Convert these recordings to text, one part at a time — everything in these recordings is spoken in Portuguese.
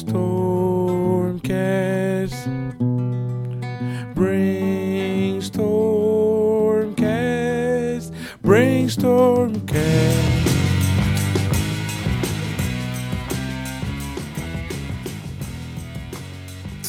Brainstormcast. Brainstormcast. Brainstormcast.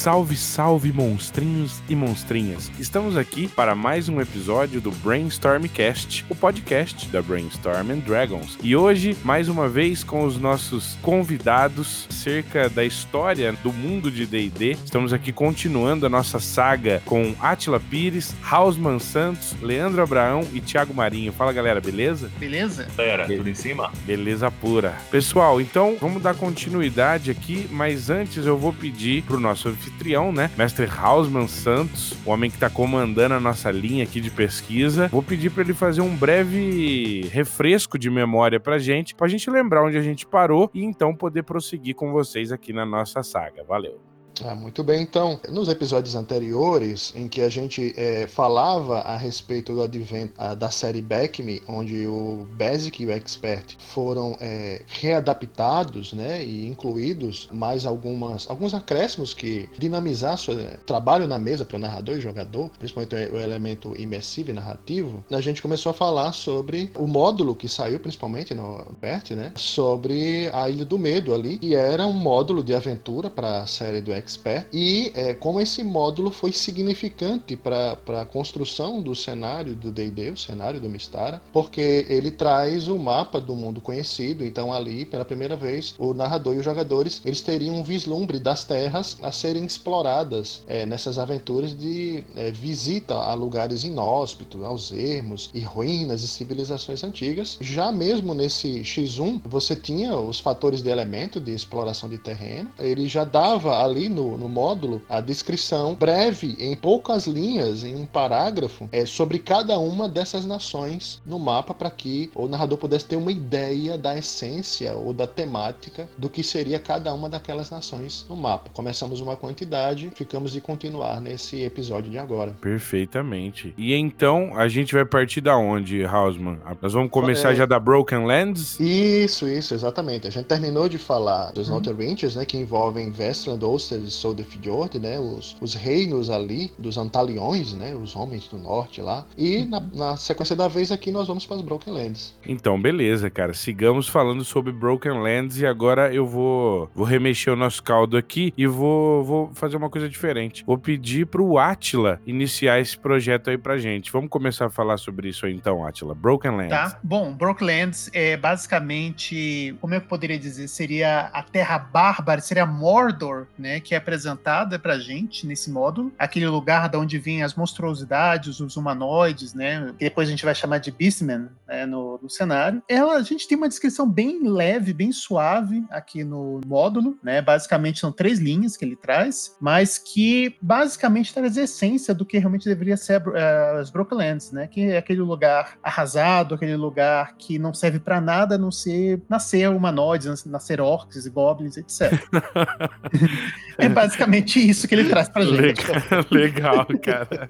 Salve, salve, monstrinhos e monstrinhas! Estamos aqui para mais um episódio do Brainstormcast, o podcast da Brainstorm and Dragons. E hoje, mais uma vez, com os nossos convidados acerca da história do mundo de D&D. Estamos aqui continuando a nossa saga com Atila Pires, Hausman Santos, Leandro Abraão e Thiago Marinho. Fala, galera, beleza? Beleza? Galera, tudo em cima? Beleza pura. Pessoal, então vamos dar continuidade aqui, mas antes eu vou pedir pro nosso anfitrião, né? Mestre Hausman Santos, o homem que tá comandando a nossa linha aqui de pesquisa. Vou pedir para ele fazer um breve refresco de memória pra gente, pra gente lembrar onde a gente parou e então poder prosseguir com vocês aqui na nossa saga. Valeu. Ah, muito bem, então, nos episódios anteriores, em que a gente é, falava a respeito do advento ah, da série Back Me, onde o Basic e o Expert foram é, readaptados né, e incluídos mais algumas, alguns acréscimos que dinamizar seu trabalho na mesa para o narrador e jogador, principalmente o elemento imersivo e narrativo, a gente começou a falar sobre o módulo que saiu, principalmente no Bert, né, sobre a Ilha do Medo ali, que era um módulo de aventura para a série do Expert, e é, como esse módulo foi significante para a construção do cenário do D&D, o cenário do Mistara, porque ele traz o mapa do mundo conhecido, então ali, pela primeira vez, o narrador e os jogadores, eles teriam um vislumbre das terras a serem exploradas é, nessas aventuras de é, visita a lugares inóspitos, aos ermos e ruínas e civilizações antigas. Já mesmo nesse X1, você tinha os fatores de elemento de exploração de terreno, ele já dava ali no, no módulo a descrição breve, em poucas linhas, em um parágrafo, é, sobre cada uma dessas nações no mapa para que o narrador pudesse ter uma ideia da essência ou da temática do que seria cada uma daquelas nações no mapa. Começamos uma quantidade, ficamos de continuar nesse episódio de agora. Perfeitamente. E então, a gente vai partir da onde, Hausman? Nós vamos começar É. já da Broken Lands? Isso, isso, exatamente. A gente terminou de falar dos Northern Ranges, né, que envolvem Vestland, Ulster e Soldefjord, né, os, os reinos ali dos Antaliões, né, os homens do norte lá. E na, na sequência da vez aqui nós vamos para as Broken Lands. Então, beleza, cara. Sigamos falando sobre Broken Lands e agora eu vou, vou remexer o nosso caldo aqui e vou, vou fazer uma coisa diferente. Vou pedir pro Atila iniciar esse projeto aí pra gente. Vamos começar a falar sobre isso aí então, Atila. Broken Lands. Tá? Bom, Brooklands é basicamente, como eu poderia dizer, seria a Terra Bárbara, seria Mordor, né, que é apresentada pra gente nesse módulo, aquele lugar da onde vêm as monstruosidades, os humanoides, né, que depois a gente vai chamar de Beastmen, né, no, no cenário. Ela, a gente tem uma descrição bem leve, bem suave aqui no módulo, né, basicamente são três linhas que ele traz, mas que basicamente traz a essência do que realmente deveria ser eh, as Brooklands, né, que é aquele lugar arrasado, aquele lugar que não serve pra nada a não ser nascer humanoides, nascer orcs e goblins, etc. é basicamente isso que ele traz pra gente. Legal, legal, cara.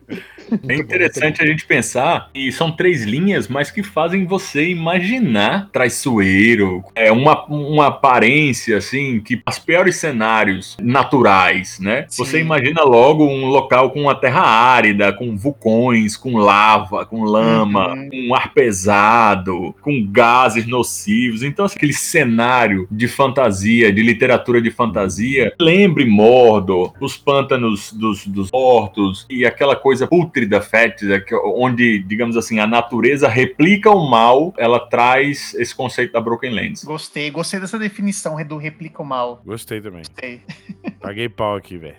É interessante a gente pensar que são três linhas, mas que fazem você imaginar traiçoeiro, é uma, uma aparência assim que os piores cenários naturais, né? Sim. Você imagina logo um local com uma terra árida, com vulcões, com lava, com lama, Uhum. com ar pesado, com gases nocivos. Então assim, aquele cenário de fantasia, de literatura de fantasia, lembre Mordor, os pântanos dos, dos portos e aquela coisa pútrida, fétida, que- onde, digamos assim, a natureza replica o mal, ela traz esse conceito da Broken Lands. Gostei, gostei dessa definição do replica o mal. Gostei também. Gostei. Paguei pau aqui, velho.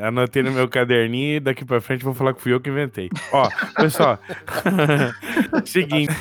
Anotei no meu caderninho e daqui pra frente vou falar que fui eu que inventei. Ó, pessoal. Seguinte,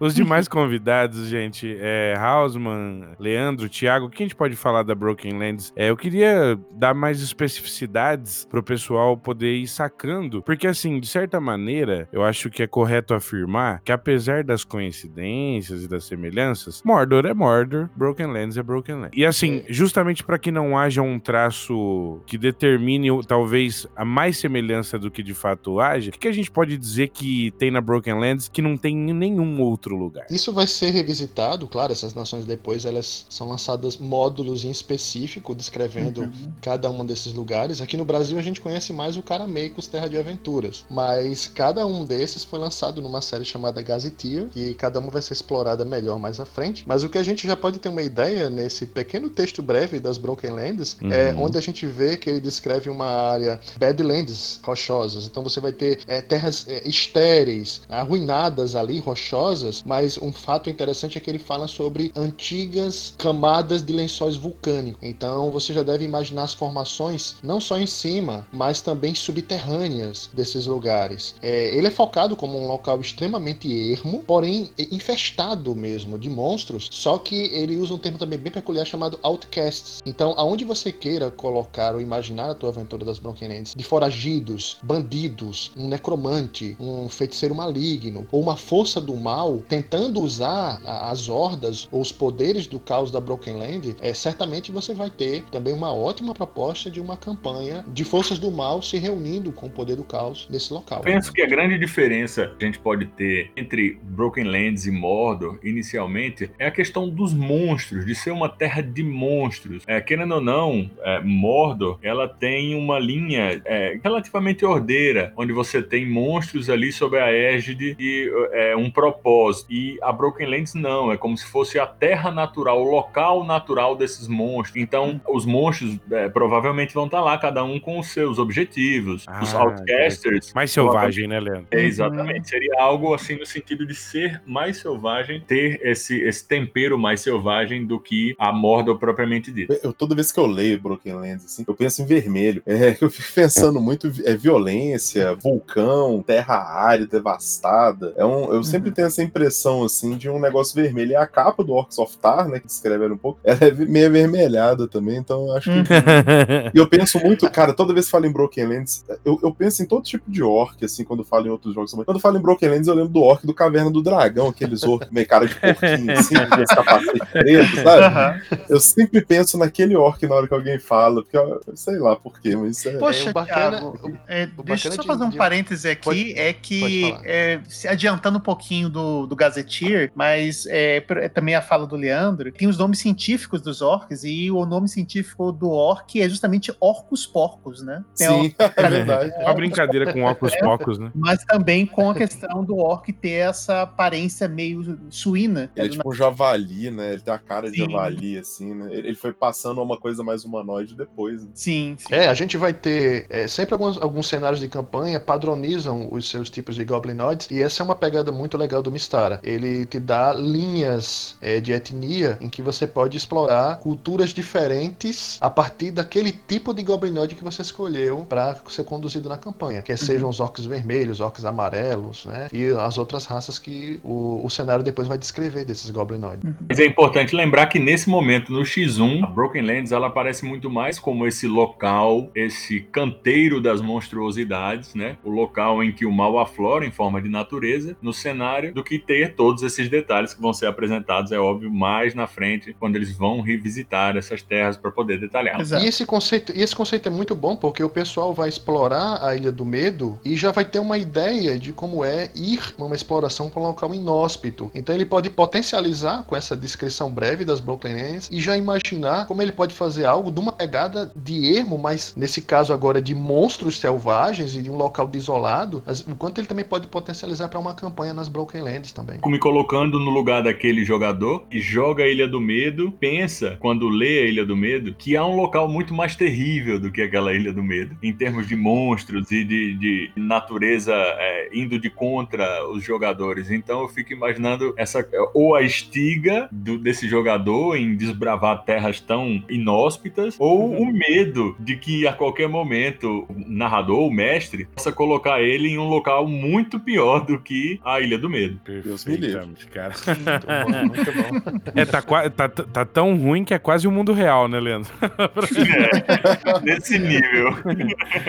os demais convidados, gente, é Hausman, Leandro, Thiago, o que a gente pode falar da Broken Lands? É, eu queria dar mais especificidades pro pessoal poder ir sacando, porque assim, de certa maneira, eu acho que é correto afirmar que apesar das coincidências e das semelhanças, Mordor é Mordor, Broken Lands é Broken Lands. E assim, justamente para que não haja um traço que determine talvez a mais semelhança do que de fato haja, o que a gente pode dizer que tem na Broken Lands que não tem em nenhum outro lugar? Isso vai ser revisitado, claro, essas nações depois elas são lançadas módulos em específico descrevendo uhum. cada um desses lugares. Aqui no Brasil a gente conhece mais o Carameicos Terra de Aventuras, mas cada um desses foi lançado numa série chamada Gazetteer e cada um vai ser explorada melhor mais à frente. Mas o que a gente já pode ter uma ideia nesse pequeno texto breve das Broken Lands é uhum. é onde a gente vê que ele descreve uma área Badlands rochosas. Então você vai ter é, terras é, estéreis, arruinadas ali, rochosas, mas um fato interessante é que ele fala sobre antigas camadas de lençóis vulcânicos. Então você já deve imaginar as formações não só em cima, mas também subterrâneas desses lugares. É, ele é focado como um local extremamente ermo, porém infestado mesmo de monstros, só que ele usa um termo também bem peculiar chamado outcasts. Então, aonde você queira colocar ou imaginar a tua aventura das Brokenlands, de foragidos, bandidos, um necromante, um feiticeiro maligno, ou uma força do mal tentando usar as hordas ou os poderes do caos da Broken Land, é, certamente você vai ter também uma ótima proposta de uma campanha de forças do mal se reunindo com o poder do caos nesse local. Penso que a grande diferença que a gente pode ter entre Broken Lands e Mordor, inicialmente, é a questão dos monstros, de ser uma terra de monstros. É, querendo ou não, é, Mordor, ela tem uma linha é, relativamente ordeira, onde você tem monstros ali sob a égide e é, um propósito. E a Broken Lands não, é como se fosse a terra natural, o local natural desses monstros. Então, os monstros é, provavelmente vão estar lá, cada um com os seus objetivos. Ah, os Outcasters. Mais selvagem, né, Leandro? É, exatamente. Seria algo assim no sentido de ser mais selvagem, ter esse, esse tempero mais selvagem do que a Mordor propriamente dita. Eu, toda vez que eu leio Broken Lands, assim, eu penso em vermelho. É, eu fico pensando muito é violência, vulcão, terra árida, devastada. É um, eu sempre uhum. tenho essa impressão assim de um negócio vermelho. E a capa do Orcs of Tar, né, que descreve um pouco, ela é meio avermelhada também, então eu acho que. E eu penso muito, cara, toda vez que falo em Broken Lands, eu, eu penso em todo tipo de orc, assim, quando falo em outros jogos. Quando falo em Broken Lands, eu lembro do orc do Caverna do Dragão, aqueles orcs meio cara de porquinho, assim, com esse capacete preto, sabe? Uhum. Eu sempre penso naquele orc na hora que alguém fala, porque eu sei lá por quê, mas é. Poxa, é, bacana, Thiago, é, deixa eu só fazer um de... parêntese aqui, pode, é que, é, se adiantando um pouquinho do, do Gazetteer, mas é, é, também a fala do Leandro, tem os nomes científicos dos orcs, e o nome científico do orc é justamente orcos porcos, né? Tem Sim, é verdade. É uma brincadeira com orcos porcos, né? Mas também com a questão do orc ter essa aparência meio suína. Ele é tipo um javali, né? Ele tem a cara de sim. javali, assim, né? Ele foi passando a uma coisa mais humanoide depois. Né? Sim, sim, É, a gente vai ter é, sempre alguns, alguns cenários de campanha padronizam os seus tipos de goblinoids, e essa é uma pegada muito legal do Mistara. Ele te dá linhas é, de etnia em que você pode explorar culturas diferentes a partir daquele tipo de goblinoide que você escolheu para ser conduzido na campanha, quer uhum. sejam os orcs vermelhos, orcs amarelos, né? E as outras raças que o, o cenário depois vai descrever desses goblinoides. Uhum. Mas é importante lembrar que nesse momento, no X1, a Broken Lands ela aparece muito mais como esse local, esse canteiro das monstruosidades, né? O local em que o mal aflora em forma de natureza no cenário, do que ter todos esses detalhes que vão ser apresentados, é óbvio, mais na frente, quando eles vão revisitar essas terras para poder detalhar. E esse conceito, e esse conceito é muito bom porque o pessoal vai explorar a Ilha do Medo e já vai ter uma ideia de como é ir numa exploração para um local inóspito. Então ele pode potencializar com essa descrição breve das Broken Lands e já imaginar como ele pode fazer algo de uma pegada de ermo, mas nesse caso agora de monstros selvagens e de um local desolado, o quanto ele também pode potencializar para uma campanha nas Broken Lands também. Me colocando no lugar daquele jogador que joga a Ilha do Medo, pensa quando lê a Ilha do Medo que há um local muito mais terrível do que aquela Ilha do Medo, em termos de monstros e de, de natureza é, indo de contra os jogadores. Então eu fico imaginando essa ou a estiga do, desse jogador em desbravar terras tão inóspitas, ou uhum. o medo de que a qualquer momento o narrador, o mestre, possa colocar ele em um local muito pior do que a Ilha do Medo. Perfeitamente, cara. Muito bom, muito bom. É, tá, tá, tá, tão ruim que é quase o mundo real, né, Leandro? é, nesse nível.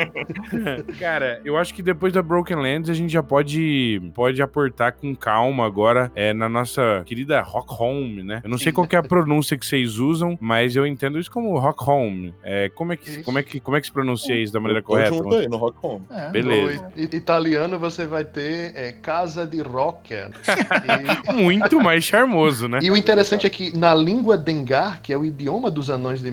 Cara, eu acho que depois da Broken Lands a gente já pode, pode aportar com calma agora é, na nossa querida Rock Home, né? Eu não sei qual é a pronúncia que vocês usam, mas eu entendo isso como Rock Home. É, como, é que, como é que Como é que se pronuncia isso da maneira Tô correta? junto aí no Rock Home. É. Beleza. No italiano você vai ter é, Casa de Rocker. Muito mais charmoso, né? E o interessante é que na língua Dengar, que é o idioma dos anões de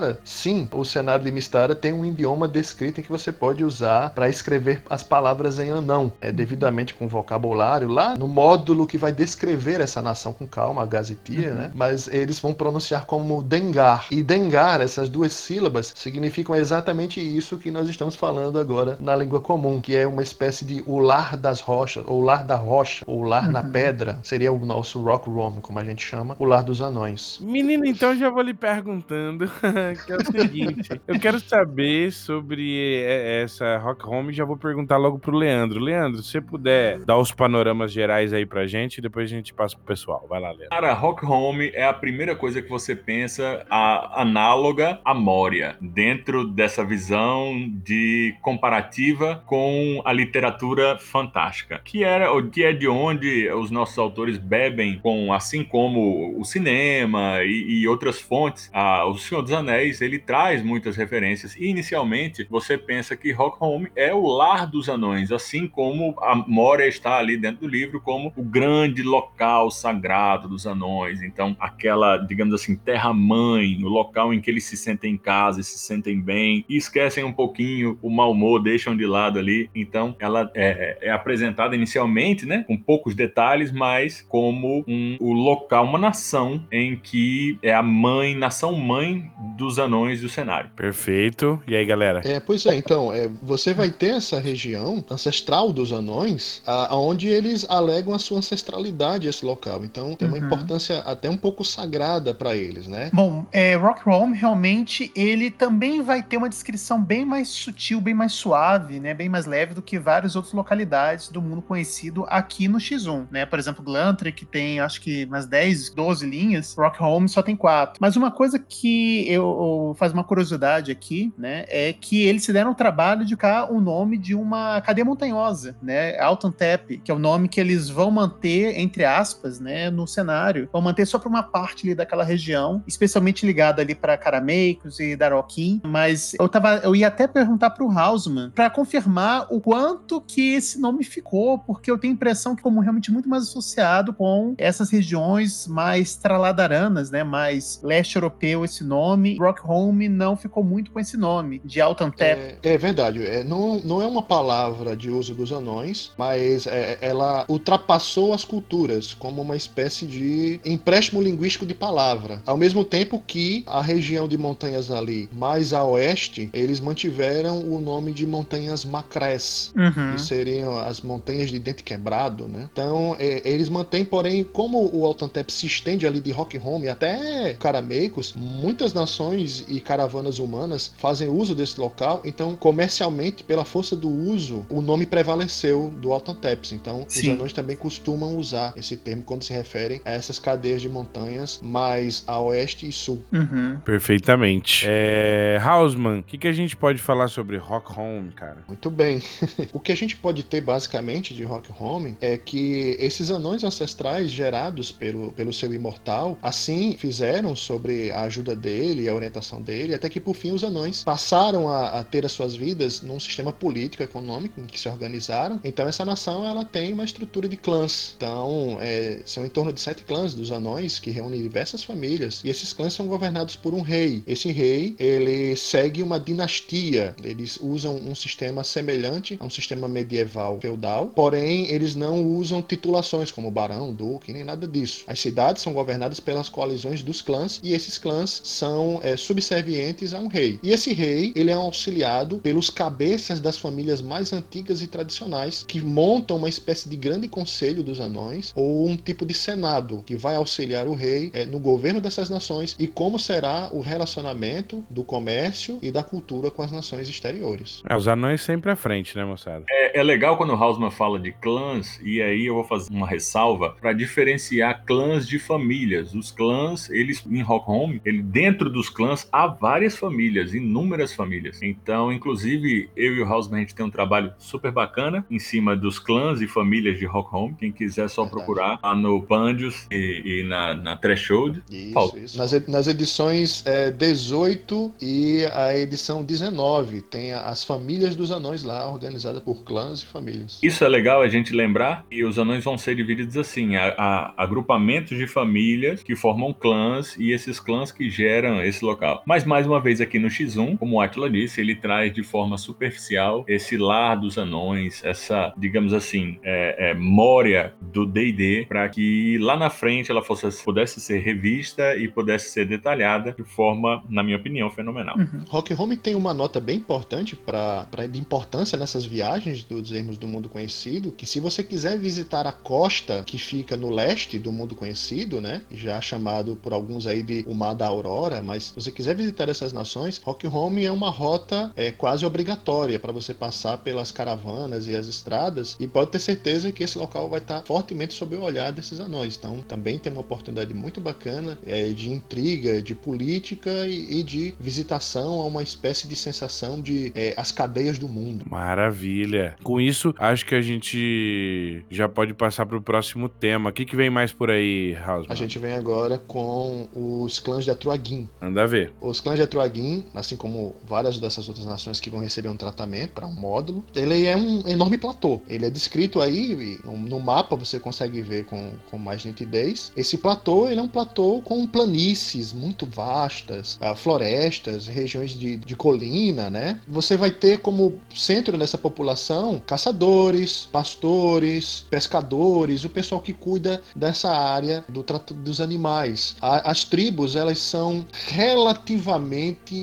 Mistara, sim, o cenário de Mistara tem um idioma descrito em que você pode usar para escrever as palavras em anão, é devidamente com vocabulário lá no módulo que vai descrever essa nação com calma, a Gazetia, né? Mas eles vão pronunciar como Dengar. E Dengar, essas duas sílabas, significam exatamente isso que nós estamos falando agora na língua comum, que é uma espécie de o lar das rochas, ou lar da rocha, ou lar na Uhum. pedra, seria o nosso rock room, como a gente chama, o lar dos anões. Menino, então já vou lhe perguntando, que é o seguinte, eu quero saber sobre é, essa Rock Home e já vou perguntar logo pro Leandro. Leandro, se você puder dar os panoramas gerais aí pra gente, e depois a gente passa pro pessoal. Vai lá, Leandro. Cara, Rock Home é a primeira coisa que você pensa a, análoga à Moria, dentro dessa visão de comparativa com a literatura fantástica, que era o que é de onde os nossos autores bebem com, assim como o cinema e, e outras fontes. Ah, o Senhor dos Anéis ele traz muitas referências. E, inicialmente você pensa que Rock Home é o lar dos anões, assim como a Moria está ali dentro do livro como o grande local sagrado dos anões. Então, aquela, digamos assim, terra-mãe, o local em que eles se sentem em casa se sentem bem e esquecem um pouquinho o mau humor, deixam de lado ali. Então, ela é, é apresentada inicialmente, né, com poucos detalhes, mas como um, o local, uma nação em que é a mãe, nação mãe dos anões do cenário. Perfeito. E aí, galera? É, pois é, então, é, você vai ter essa região ancestral dos anões, a- aonde eles alegam a sua ancestralidade esse local. Então, tem uma Uhum. importância até um pouco sagrada para eles, né? Bom, é, Rock Home realmente ele também vai ter uma descrição bem mais sutil, bem mais suave, né, bem mais leve do que várias outras localidades do mundo conhecido aqui no X1, né? Por exemplo, Glantry, que tem acho que umas 10, 12 linhas, Rock Home só tem quatro. Mas uma coisa que eu, eu faz uma curiosidade aqui, né, é que eles se deram o trabalho de cá o nome de uma cadeia montanhosa, né, Alton Tap, que é o nome que eles vão manter entre aspas, né, no cenário, vão manter só para uma parte ali daquela região, especialmente ligada ali para Carameicos e Daroquim, mas eu tava, eu ia até perguntar para o Hausman para confirmar o quanto que esse nome ficou, porque eu tenho a impressão que como realmente muito mais associado com essas regiões mais traladaranas, né, mais leste europeu esse nome. Rock Home não ficou muito com esse nome de Alton Tap. É, é verdade, é, não, não é uma palavra de uso dos anões, mas é, ela ultrapassou as culturas como uma espécie de empréstimo linguístico de palavra. Ao mesmo tempo que a região de montanhas ali mais a oeste, eles mantiveram o nome de montanhas Macrés, Uhum. que seriam as montanhas de dente quebrado, né? Então, é, eles mantêm, porém, como o Altantep se estende ali de Rock Home até Carameicos, muitas nações e caravanas humanas fazem uso desse local, então, comercialmente, pela força do uso, o nome prevaleceu do Altanteps. Então, Sim. os anões também costumam usar esse termo quando se referem a essas cadeias de montanhas mais a oeste e sul. Uhum. Perfeitamente. É... Hausman, o que, que a gente pode falar sobre Rock Home, cara? Muito bem. o que a gente pode ter basicamente de Rock Home é que esses anões ancestrais gerados pelo, pelo seu imortal, assim fizeram sobre a ajuda dele e a orientação dele, até que por fim os anões passaram a, a ter as suas vidas num sistema político econômico em que se organizaram. Então essa nação ela tem uma estrutura de clãs. Então é, são em torno de sete clãs dos anões que reúnem diversas famílias e esses clãs são governados por um rei. Esse rei ele segue uma dinastia. Eles usam um sistema semelhante a um sistema medieval feudal, porém eles não usam titulações como barão, duque, nem nada disso. As cidades são governadas pelas coalizões dos clãs e esses clãs são é, subservientes a um rei. E esse rei ele é auxiliado pelos cabeças das famílias mais antigas e tradicionais que montam uma espécie de grande conselho dos anões ou um tipo de senado que vai auxiliar o rei é, no governo dessas nações e como será o relacionamento do comércio e da cultura com as nações exteriores. É, os anões sempre à frente, né, moçada? É, é legal quando o Hausman fala de clãs, e aí eu vou fazer uma ressalva para diferenciar clãs de famílias. Os clãs, eles em Rock Home, ele, dentro dos clãs há várias famílias, inúmeras famílias. Então, inclusive, eu e o Hausman, a gente tem um trabalho super bacana em cima dos clãs e famílias de Rock Home. Quem quiser só Verdade. procurar lá no Pandios e, e na, na Threshold. Isso, isso. Nas, nas edições é, 18 e a edição 19, tem as famílias dos anões lá, organizadas por clãs e famílias. Isso é legal a gente lembrar e os anões vão ser divididos assim, a, a- agrupamentos de famílias que formam clãs e esses clãs que geram esse local. Mas mais uma vez aqui no X1, como o Atila disse, ele traz de forma superficial esse lar dos anões, essa, digamos assim, é, é, mória do D&D para que lá na frente ela fosse, pudesse ser revista e pudesse ser detalhada de forma, na minha opinião, fenomenal. Uhum. Rock Home tem uma nota bem importante para de importância nessas viagens dos ermos do mundo conhecido, que se você quiser visitar a costa que fica no leste do mundo conhecido, né, já chamado por alguns aí de o Mar da Aurora, mas você quiser visitar essas nações, Rock Home é uma rota é, quase obrigatória para você passar pelas caravanas e as estradas e pode ter certeza que esse local vai estar fortemente sob o olhar desses anões. Então também tem uma oportunidade muito bacana é, de intriga, de política e, e de visitação a uma espécie de sensação de é, as cadeias do mundo. Maravilha. Com isso, acho que a gente já pode passar pro próximo tema. O que, que vem mais por aí, Hausman? A gente vem agora com os clãs de Atruagin. Anda ver. Os clãs de Atruagin, assim como várias dessas outras nações que vão receber um tratamento para um módulo, ele é um enorme platô. Ele é descrito aí, no, no mapa você consegue ver com, com mais nitidez. Esse platô, ele é um platô com planícies muito vastas, ah, florestas, regiões de, de colina, né? Você vai ter como centro dessa população caçadores, pastores, pescadores, o pessoal que cuida dessa área do trato dos animais. A- as tribos, elas são relativamente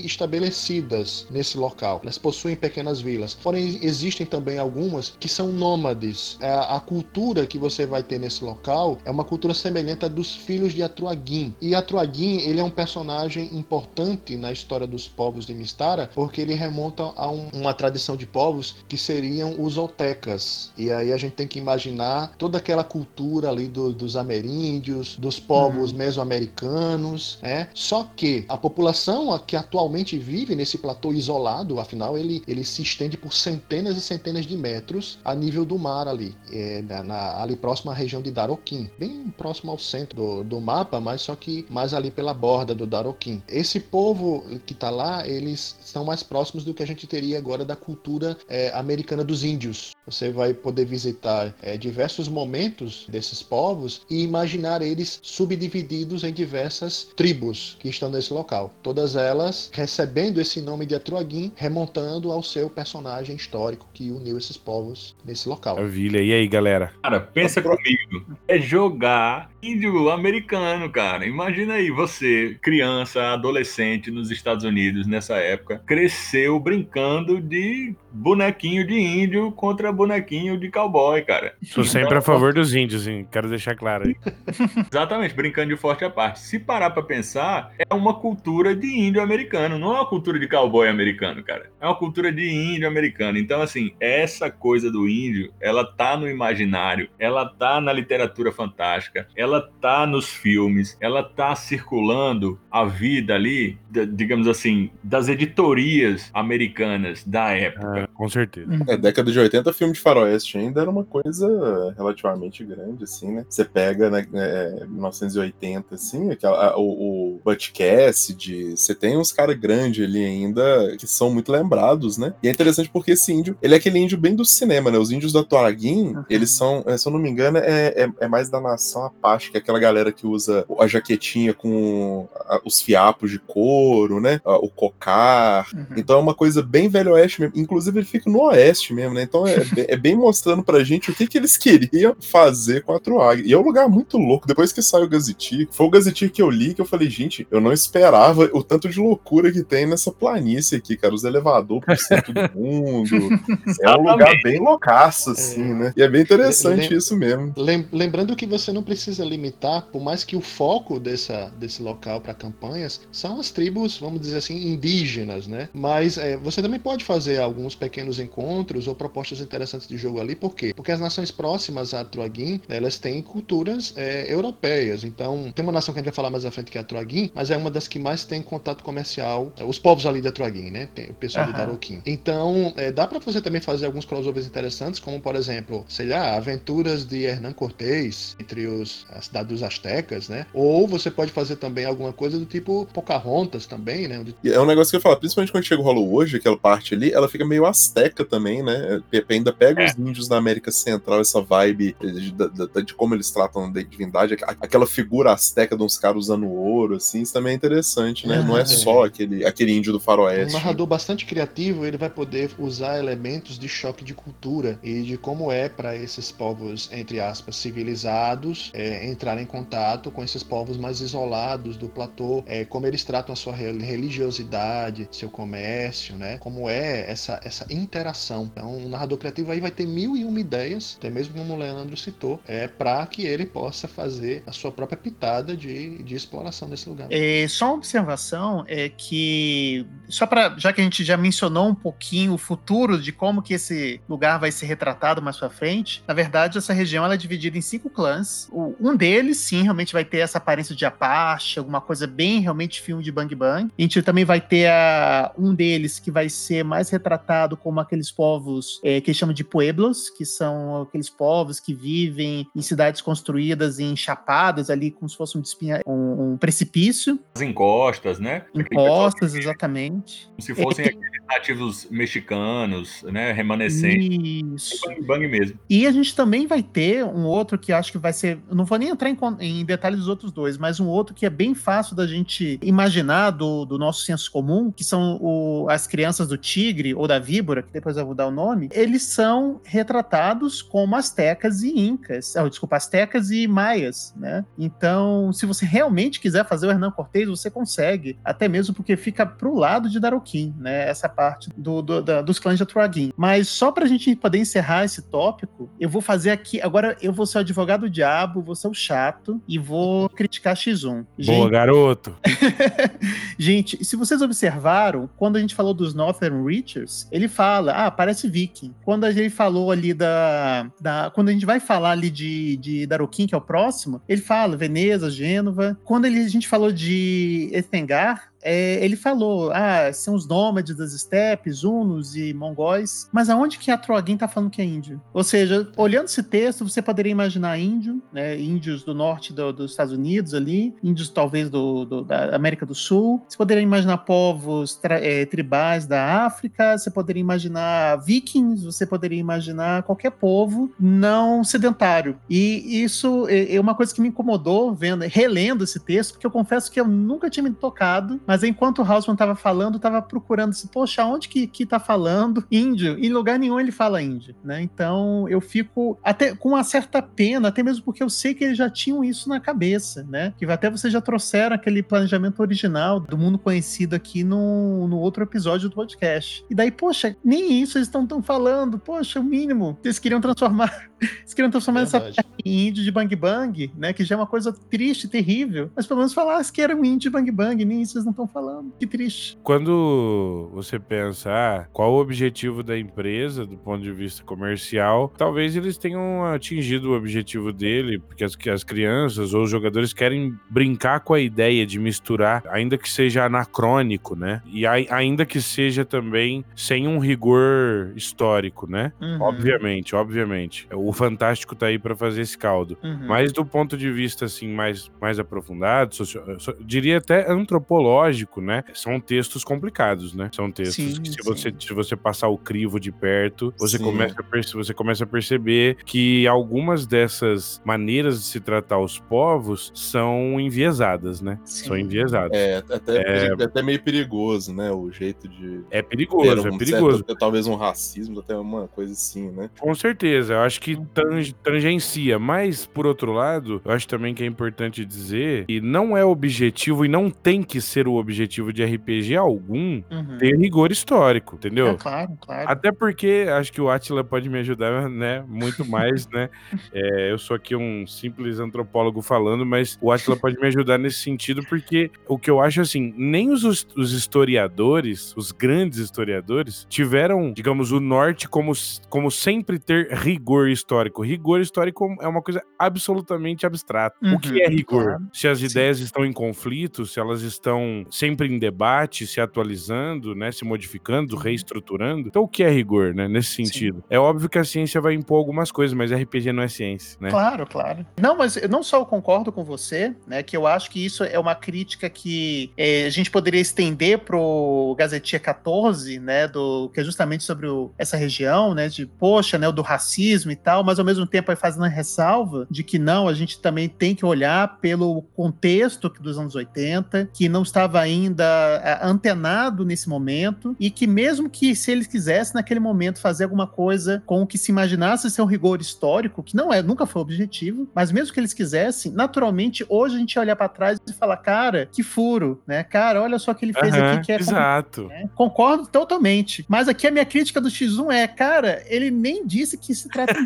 estabelecidas nesse local. Elas possuem pequenas vilas. Porém, existem também algumas que são nômades. É, A cultura que você vai ter nesse local é uma cultura semelhante à dos filhos de Atruagin. E Atruagin, ele é um personagem importante na história dos povos de Mistara, porque ele remonta a um- uma tradição de povos que seriam os Oltecas. E aí a gente tem que imaginar toda aquela cultura ali do- dos ameríndios, dos povos mesoamericanos, né? Só que a população que atualmente vive nesse platô isolado, afinal, ele, ele se estende por centenas e centenas de metros a nível do mar ali, é, na, na- ali próximo à região de Daroquim, bem próximo ao centro do, do mapa, mas só que mais ali pela borda do Daroquim. Esse povo que tá lá, eles são mais próximos do que a gente teria agora da cultura é, americana dos índios. Você vai poder visitar é, diversos momentos desses povos e imaginar eles subdivididos em diversas tribos que estão nesse local. Todas elas recebendo esse nome de Atruagin, remontando ao seu personagem histórico que uniu esses povos nesse local. Maravilha. E aí, galera? Cara, pensa comigo. É jogar índio americano, cara. Imagina aí, você, criança, adolescente nos Estados Unidos nessa época, cresceu brincando de bonequinho de índio contra bonequinho de cowboy, cara. Sou sempre a favor dos índios, hein? Quero deixar claro aí. Exatamente, brincando de forte à parte. Se parar pra pensar, é uma cultura de índio americano, não é uma cultura de cowboy americano, cara. É uma cultura de índio americano. Então, assim, essa coisa do índio, ela tá no imaginário, ela tá na literatura fantástica, ela tá nos filmes, ela tá circulando a vida ali, digamos assim, das editorias americanas da época. Com certeza. Uhum. É, década de 80, filme de faroeste ainda era uma coisa relativamente grande, assim, né? Você pega, né, é, 1980, assim, aquela, a- o, o Butch Cassidy, você tem uns caras grandes ali ainda que são muito lembrados, né? E é interessante porque esse índio, ele é aquele índio bem do cinema, né? Os índios da Tuaguin, Uhum. eles são, é, se eu não me engano, é, é, é mais da nação Apache, que é aquela galera que usa a jaquetinha com a- os fiapos de couro, né? A- O cocar, Uhum. então é uma coisa bem velho oeste mesmo. Inclusive, ele fica no oeste mesmo, né? Então é, bem- é bem mostrando pra gente o que, que eles queriam fazer com a Truag. E é um lugar muito louco. Depois que saiu o Gazetir, foi o Gazetir que eu li que eu falei, gente, eu não esperava o tanto de loucura que tem nessa planície aqui, cara. Os elevadores pro centro do mundo. É um lugar bem loucaço, assim, né? E é bem interessante Lem- isso mesmo. Lem- Lembrando que você não precisa limitar, por mais que o foco dessa, desse local para campanhas são as tribos, vamos dizer assim, indígenas, né? Mas é, você também pode fazer alguns pequenos encontros ou propostas interessantes de jogo ali, por quê? Porque as nações próximas a Truagin, elas têm culturas é, europeias. Então, tem uma nação que a gente vai falar mais à frente que é a Truagin, Troagin, mas é uma das que mais tem contato comercial, é, os povos ali da Troagin, né? Tem o pessoal de Aham. Daroquim. Então, é, dá pra você também fazer alguns crossovers interessantes, como por exemplo, sei lá, aventuras de Hernán Cortés entre os, a cidade dos Astecas, né? Ou você pode fazer também alguma coisa do tipo Pocahontas também, né? É um negócio que eu falo, principalmente quando chega o Hollow hoje, aquela parte ali, ela fica meio asteca também, né? Pepe ainda pega os índios da América Central, essa vibe de, de- de- de como eles tratam da divindade, aqu- aquela figura asteca de uns caras usando ouro, assim, isso também é interessante, né? Não é É. só aquele, aquele índio do Um faroeste. narrador bastante criativo, ele vai poder usar elementos de choque de cultura e de como é para esses povos, entre aspas, civilizados, é, entrar em contato com esses povos mais isolados do platô, é, como eles tratam a sua re- religiosidade, seu comércio, né? Como é essa, essa interação. Então, um narrador criativo aí vai ter mil e uma ideias, até mesmo como o Leandro citou, é, para que ele possa fazer a sua própria pitada de, de exploração desse lugar. É, só uma observação é que só para já que a gente já mencionou um pouquinho o futuro de como que esse lugar vai ser retratado mais para frente, na verdade essa região ela é dividida em cinco clãs. O- um deles sim realmente vai ter essa aparência de Apache, alguma coisa bem realmente filme de Bang Bang. A gente também vai ter a- um deles que vai ser mais retratado como aqueles povos é, que eles chamam de pueblos, que são aqueles povos que vivem em cidades construídas em chapadas ali como se fosse um, um- um precipício As encostas, né? Impostas, exatamente. Como se fossem aqueles nativos mexicanos, né? Remanescentes. Isso. Bang bang mesmo. E a gente também vai ter um outro que acho que vai ser. Não vou nem entrar em, em detalhes dos outros dois, mas um outro que é bem fácil da gente imaginar do, do nosso senso comum, que são o- as crianças do tigre ou da víbora, que depois eu vou dar o nome. Eles são retratados como astecas e incas. ah, desculpa, astecas e maias, né? Então, se você realmente quiser fazer o Hernán Cortés, você consegue. Até mesmo porque fica pro lado de Daroquim, né? Essa parte do, do- da- dos clãs de Atuagin. Mas só pra gente poder encerrar esse tópico, eu vou fazer aqui. Agora eu vou ser o advogado do diabo, vou ser o chato e vou criticar X1. Boa, garoto. Gente, se vocês observaram, quando a gente falou dos Northern Reachers, ele fala, ah, parece viking. Quando a gente falou ali da. da quando a gente vai falar ali de, de Daroquim, que é o próximo, ele fala Veneza, Gênova. Quando ele- a gente falou de Ethengar, é, ele falou, ah, são os nômades das estepes, hunos e mongóis. Mas aonde que a Troagin tá falando que é índio? Ou seja, olhando esse texto, você poderia imaginar índio, né? Índios do norte do- dos Estados Unidos ali, índios talvez do, do- da América do Sul. Você poderia imaginar povos é, tribais da África, você poderia imaginar vikings, você poderia imaginar qualquer povo não sedentário. E isso é é uma coisa que me incomodou vendo, relendo esse texto, porque eu confesso que eu nunca tinha me tocado, mas enquanto o Hausman estava falando, eu estava procurando assim, poxa, onde que, que tá falando índio? Em lugar nenhum ele fala índio, né? Então eu fico até com uma certa pena, até mesmo porque eu sei que eles já tinham isso na cabeça, né? Que até vocês já trouxeram aquele planejamento original do mundo conhecido aqui no, no outro episódio do podcast. E daí, poxa, nem isso eles estão tão falando, poxa, o mínimo. Eles queriam transformar, eles queriam transformar essa em índio de Bang Bang, né? Que já é uma coisa triste, terrível. Mas pelo menos falasse que era um índio de Bang Bang, nem isso eles não estão falando. Que triste. Quando você pensa, ah, qual o objetivo da empresa do ponto de vista comercial, talvez eles tenham atingido o objetivo dele, porque as, que as crianças ou os jogadores querem brincar com a ideia de misturar, ainda que seja anacrônico, né? E ai- ainda que seja também sem um rigor histórico, né? Uhum, Obviamente, obviamente. O Fantástico tá aí pra fazer esse caldo. uhum. Mas do ponto de vista assim mais, mais aprofundado, socio- so- diria até antropológico, né? São textos complicados, né? São textos Sim, que se sim. você, se você passar o crivo de perto, você Sim. começa, a perce- você começa a perceber que algumas dessas maneiras de se tratar os povos são enviesadas, né? São enviesadas. É, até, peri- até meio perigoso, né? O jeito de. É, perigoso, é um perigoso. certo- talvez um racismo, até uma coisa assim, né? Com certeza, eu acho que tange- tangencia, mas por outro lado, eu acho também que é importante dizer que não é objetivo e não tem que ser o objetivo de RPG algum Uhum. ter rigor histórico, É, entendeu? claro, claro. Até porque acho que o Atila pode me ajudar, né? Muito mais, né? É, eu sou aqui um simples antropólogo falando, mas o Atila pode me ajudar nesse sentido, porque o que eu acho assim, nem os, os historiadores, os grandes historiadores, tiveram, digamos, o norte como, como sempre ter rigor histórico. Rigor histórico é uma coisa absolutamente abstrata. o Uhum, que é rigor? claro. Se as Sim. ideias estão em conflito, se elas estão sempre em debate, se atualizando, né, se modificando, reestruturando. Então, o que é rigor, né, nesse Sim. sentido? É óbvio que a ciência vai impor algumas coisas, mas RPG não é ciência, né? Claro, claro. Não, mas eu não só eu concordo com você, né? Que eu acho que isso é uma crítica que eh, a gente poderia estender pro Gazetia 14, né? Do, que é justamente sobre o- essa região, né? De, poxa, né? O do racismo e tal, mas ao mesmo tempo aí fazendo a ressalva de que não, a gente também tem que olhar pelo contexto dos anos 80, que não estava ainda ah, antenado nesse momento, e que mesmo que se eles quisessem naquele momento fazer alguma coisa com o que se imaginasse ser um rigor histórico, que não é, nunca foi o objetivo, mas mesmo que eles quisessem, naturalmente hoje a gente ia olhar pra trás e falar, cara, que furo, né? Cara, olha só o que ele fez Aham, aqui que é exato. né? Concordo totalmente. Mas aqui a minha crítica do X1 é, cara, ele nem disse que se trata de.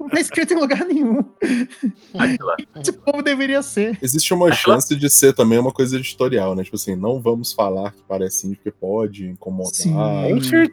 Não tá escrito em lugar nenhum. Esse povo deveria ser. Existe uma chance de ser também uma coisa editorial, né? Tipo assim, não vamos falar que parece índio, porque pode incomodar. Sim.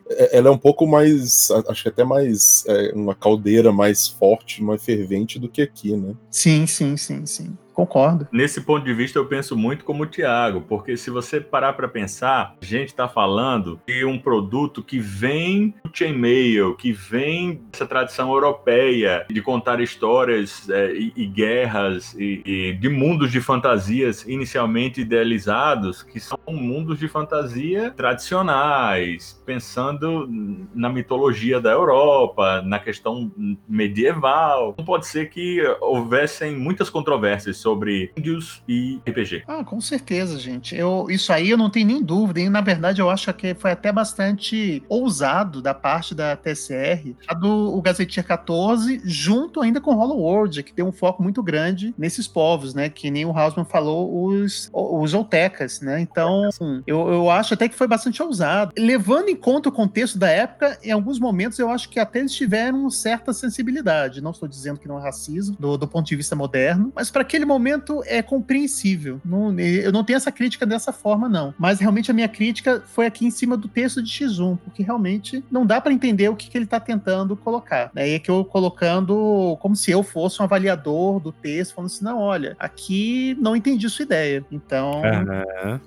É- Ela é um pouco mais, acho que até mais, é, uma caldeira mais forte, mais fervente do que aqui, né? Sim, sim, sim, sim. Concordo. Nesse ponto de vista, eu penso muito como o Thiago, porque se você parar para pensar, a gente está falando de um produto que vem do chainmail, que vem dessa tradição europeia de contar histórias é, e, e guerras e, e de mundos de fantasias inicialmente idealizados, que são mundos de fantasia tradicionais, pensando na mitologia da Europa, na questão medieval. Não pode ser que houvessem muitas controvérsias sobre índios e RPG. Ah, com certeza, gente. Eu, isso aí eu não tenho nem dúvida. E, na verdade, eu acho que foi até bastante ousado da parte da TSR, a do o Gazetia 14, junto ainda com Hollow World, que tem um foco muito grande nesses povos, né? Que nem o Hausman falou, os, os Oltecas, né? Então, eu, eu acho até que foi bastante ousado. Levando em conta o contexto da época, em alguns momentos eu acho que até eles tiveram certa sensibilidade. Não estou dizendo que não é racismo, do, do ponto de vista moderno, mas para aquele momento é compreensível. Não- eu não tenho essa crítica dessa forma, não. Mas realmente a minha crítica foi aqui em cima do texto de X1, porque realmente não dá para entender o que, que ele está tentando colocar. Daí é que eu colocando como se eu fosse um avaliador do texto, falando assim: não, olha, aqui não entendi sua ideia. Então.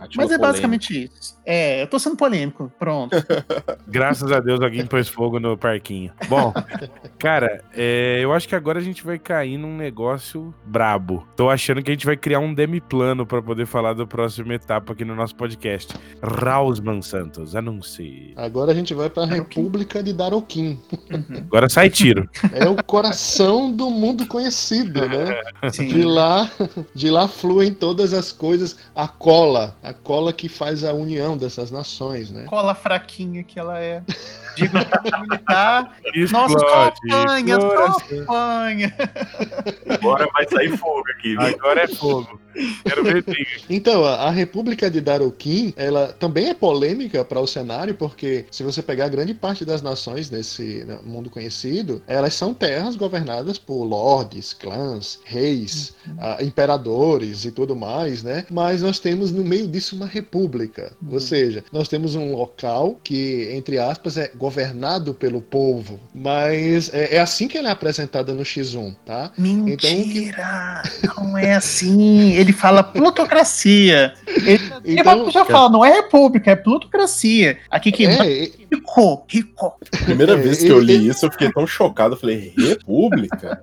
Ativa Mas é basicamente isso. É, eu tô sendo polêmico. Pronto. Graças a Deus alguém pôs fogo no parquinho. Bom, cara, é, eu acho que agora a gente vai cair num negócio brabo. Tô achando que a gente vai criar um demi-plano pra poder falar da próxima etapa aqui no nosso podcast. Rausman Santos, anuncie. Agora a gente vai para a. República de Daroquim. Uhum. Agora sai tiro. É o coração do mundo conhecido, né? De Sim. lá, de lá fluem todas as coisas. A cola, a cola que faz a união dessas nações, né? Cola fraquinha que ela é. Digo militar. Nossa, só Explode, apanha, só apanha. Agora vai sair fogo aqui. Agora é fogo. Quero ver briga. Então, a, República de Daroquim, ela também é polêmica para o cenário, porque se você pegar grande parte das nações nesse né, mundo conhecido, elas são terras governadas por lordes, clãs, reis, ah, imperadores e tudo mais, né? Mas nós temos no meio disso uma república, ou seja, nós temos um local que, entre aspas, é governado pelo povo, mas é, é assim que ela é apresentada no X1, tá? Mentira! Não é assim. Ele fala plutocracia. Ele, ele Então, já fala, não é república, é plutocracia. Aqui que É, e- rico, rico. Primeira É, vez que eu ele- li isso, eu fiquei tão chocado. Eu falei, República?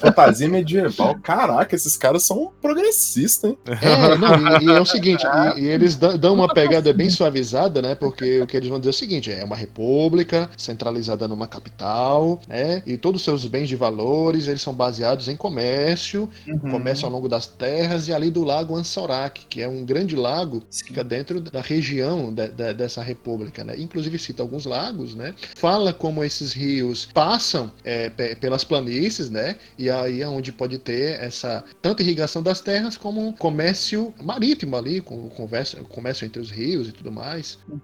Fantasia medieval. Caraca, esses caras são progressistas, hein? É, não, e, e é o seguinte, e, e eles dão dão uma pegada bem suavizada, né? Porque o que eles vão dizer é o seguinte: é uma república centralizada numa capital, né? E todos os seus bens de valores, eles são baseados em comércio, Uhum. Comércio ao longo das terras e ali do lago Ansorak, que é um grande lago que fica dentro da região de- de- dessa república, né? Inclusive cita alguns lagos, né? Fala como esses rios passam é, pe- pelas planícies, né? E aí é onde pode ter essa tanto irrigação das terras como um comércio marítimo ali, com o comércio, comércio entre os rios e tudo mais. Uhum.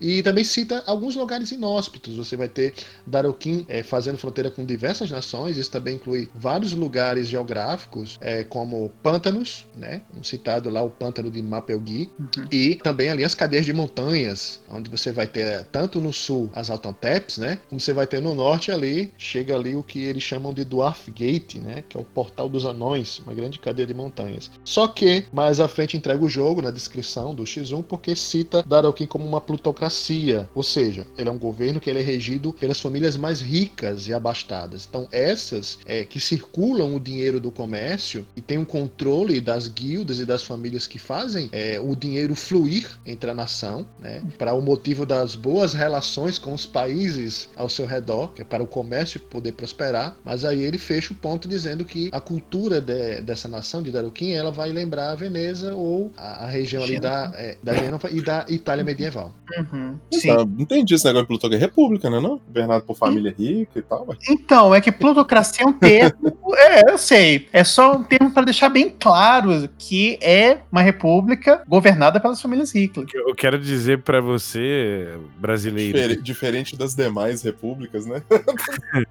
E também cita alguns lugares lugares inóspitos. Você vai ter Daroquim é, fazendo fronteira com diversas nações, isso também inclui vários lugares geográficos, é, como pântanos, né? Um citado lá o pântano de Mapelgui, Uhum. e também ali as cadeias de montanhas, onde você vai ter tanto no sul as Altanteps, né? Como você vai ter no norte ali, chega ali o que eles chamam de Dwarf Gate, né? Que é o Portal dos Anões, uma grande cadeia de montanhas. Só que mais à frente entrega o jogo na descrição do X1 porque cita Daroquim como uma plutocracia, ou seja, ele é um governo que ele é regido pelas famílias mais ricas e abastadas. Então essas é, que circulam o dinheiro do comércio e tem um controle das guildas e das famílias que fazem é, o dinheiro fluir entre a nação, né? Para o motivo das boas relações com os países ao seu redor, que é para o comércio poder prosperar. Mas aí ele fecha o ponto dizendo que a cultura de- dessa nação de Daruquim ela vai lembrar a Veneza ou a, a região ali da, é, da Gênova e da Itália medieval. Uhum. Sim. Não entendi esse negócio de Plutão, que é república, né? Não? Governado por família rica e tal. Mas... Então, é que plutocracia é um termo. é, eu sei. É só um termo para deixar bem claro que é uma república governada pelas famílias ricas. Eu quero dizer pra você, brasileiro, Difere- Diferente das demais repúblicas, né?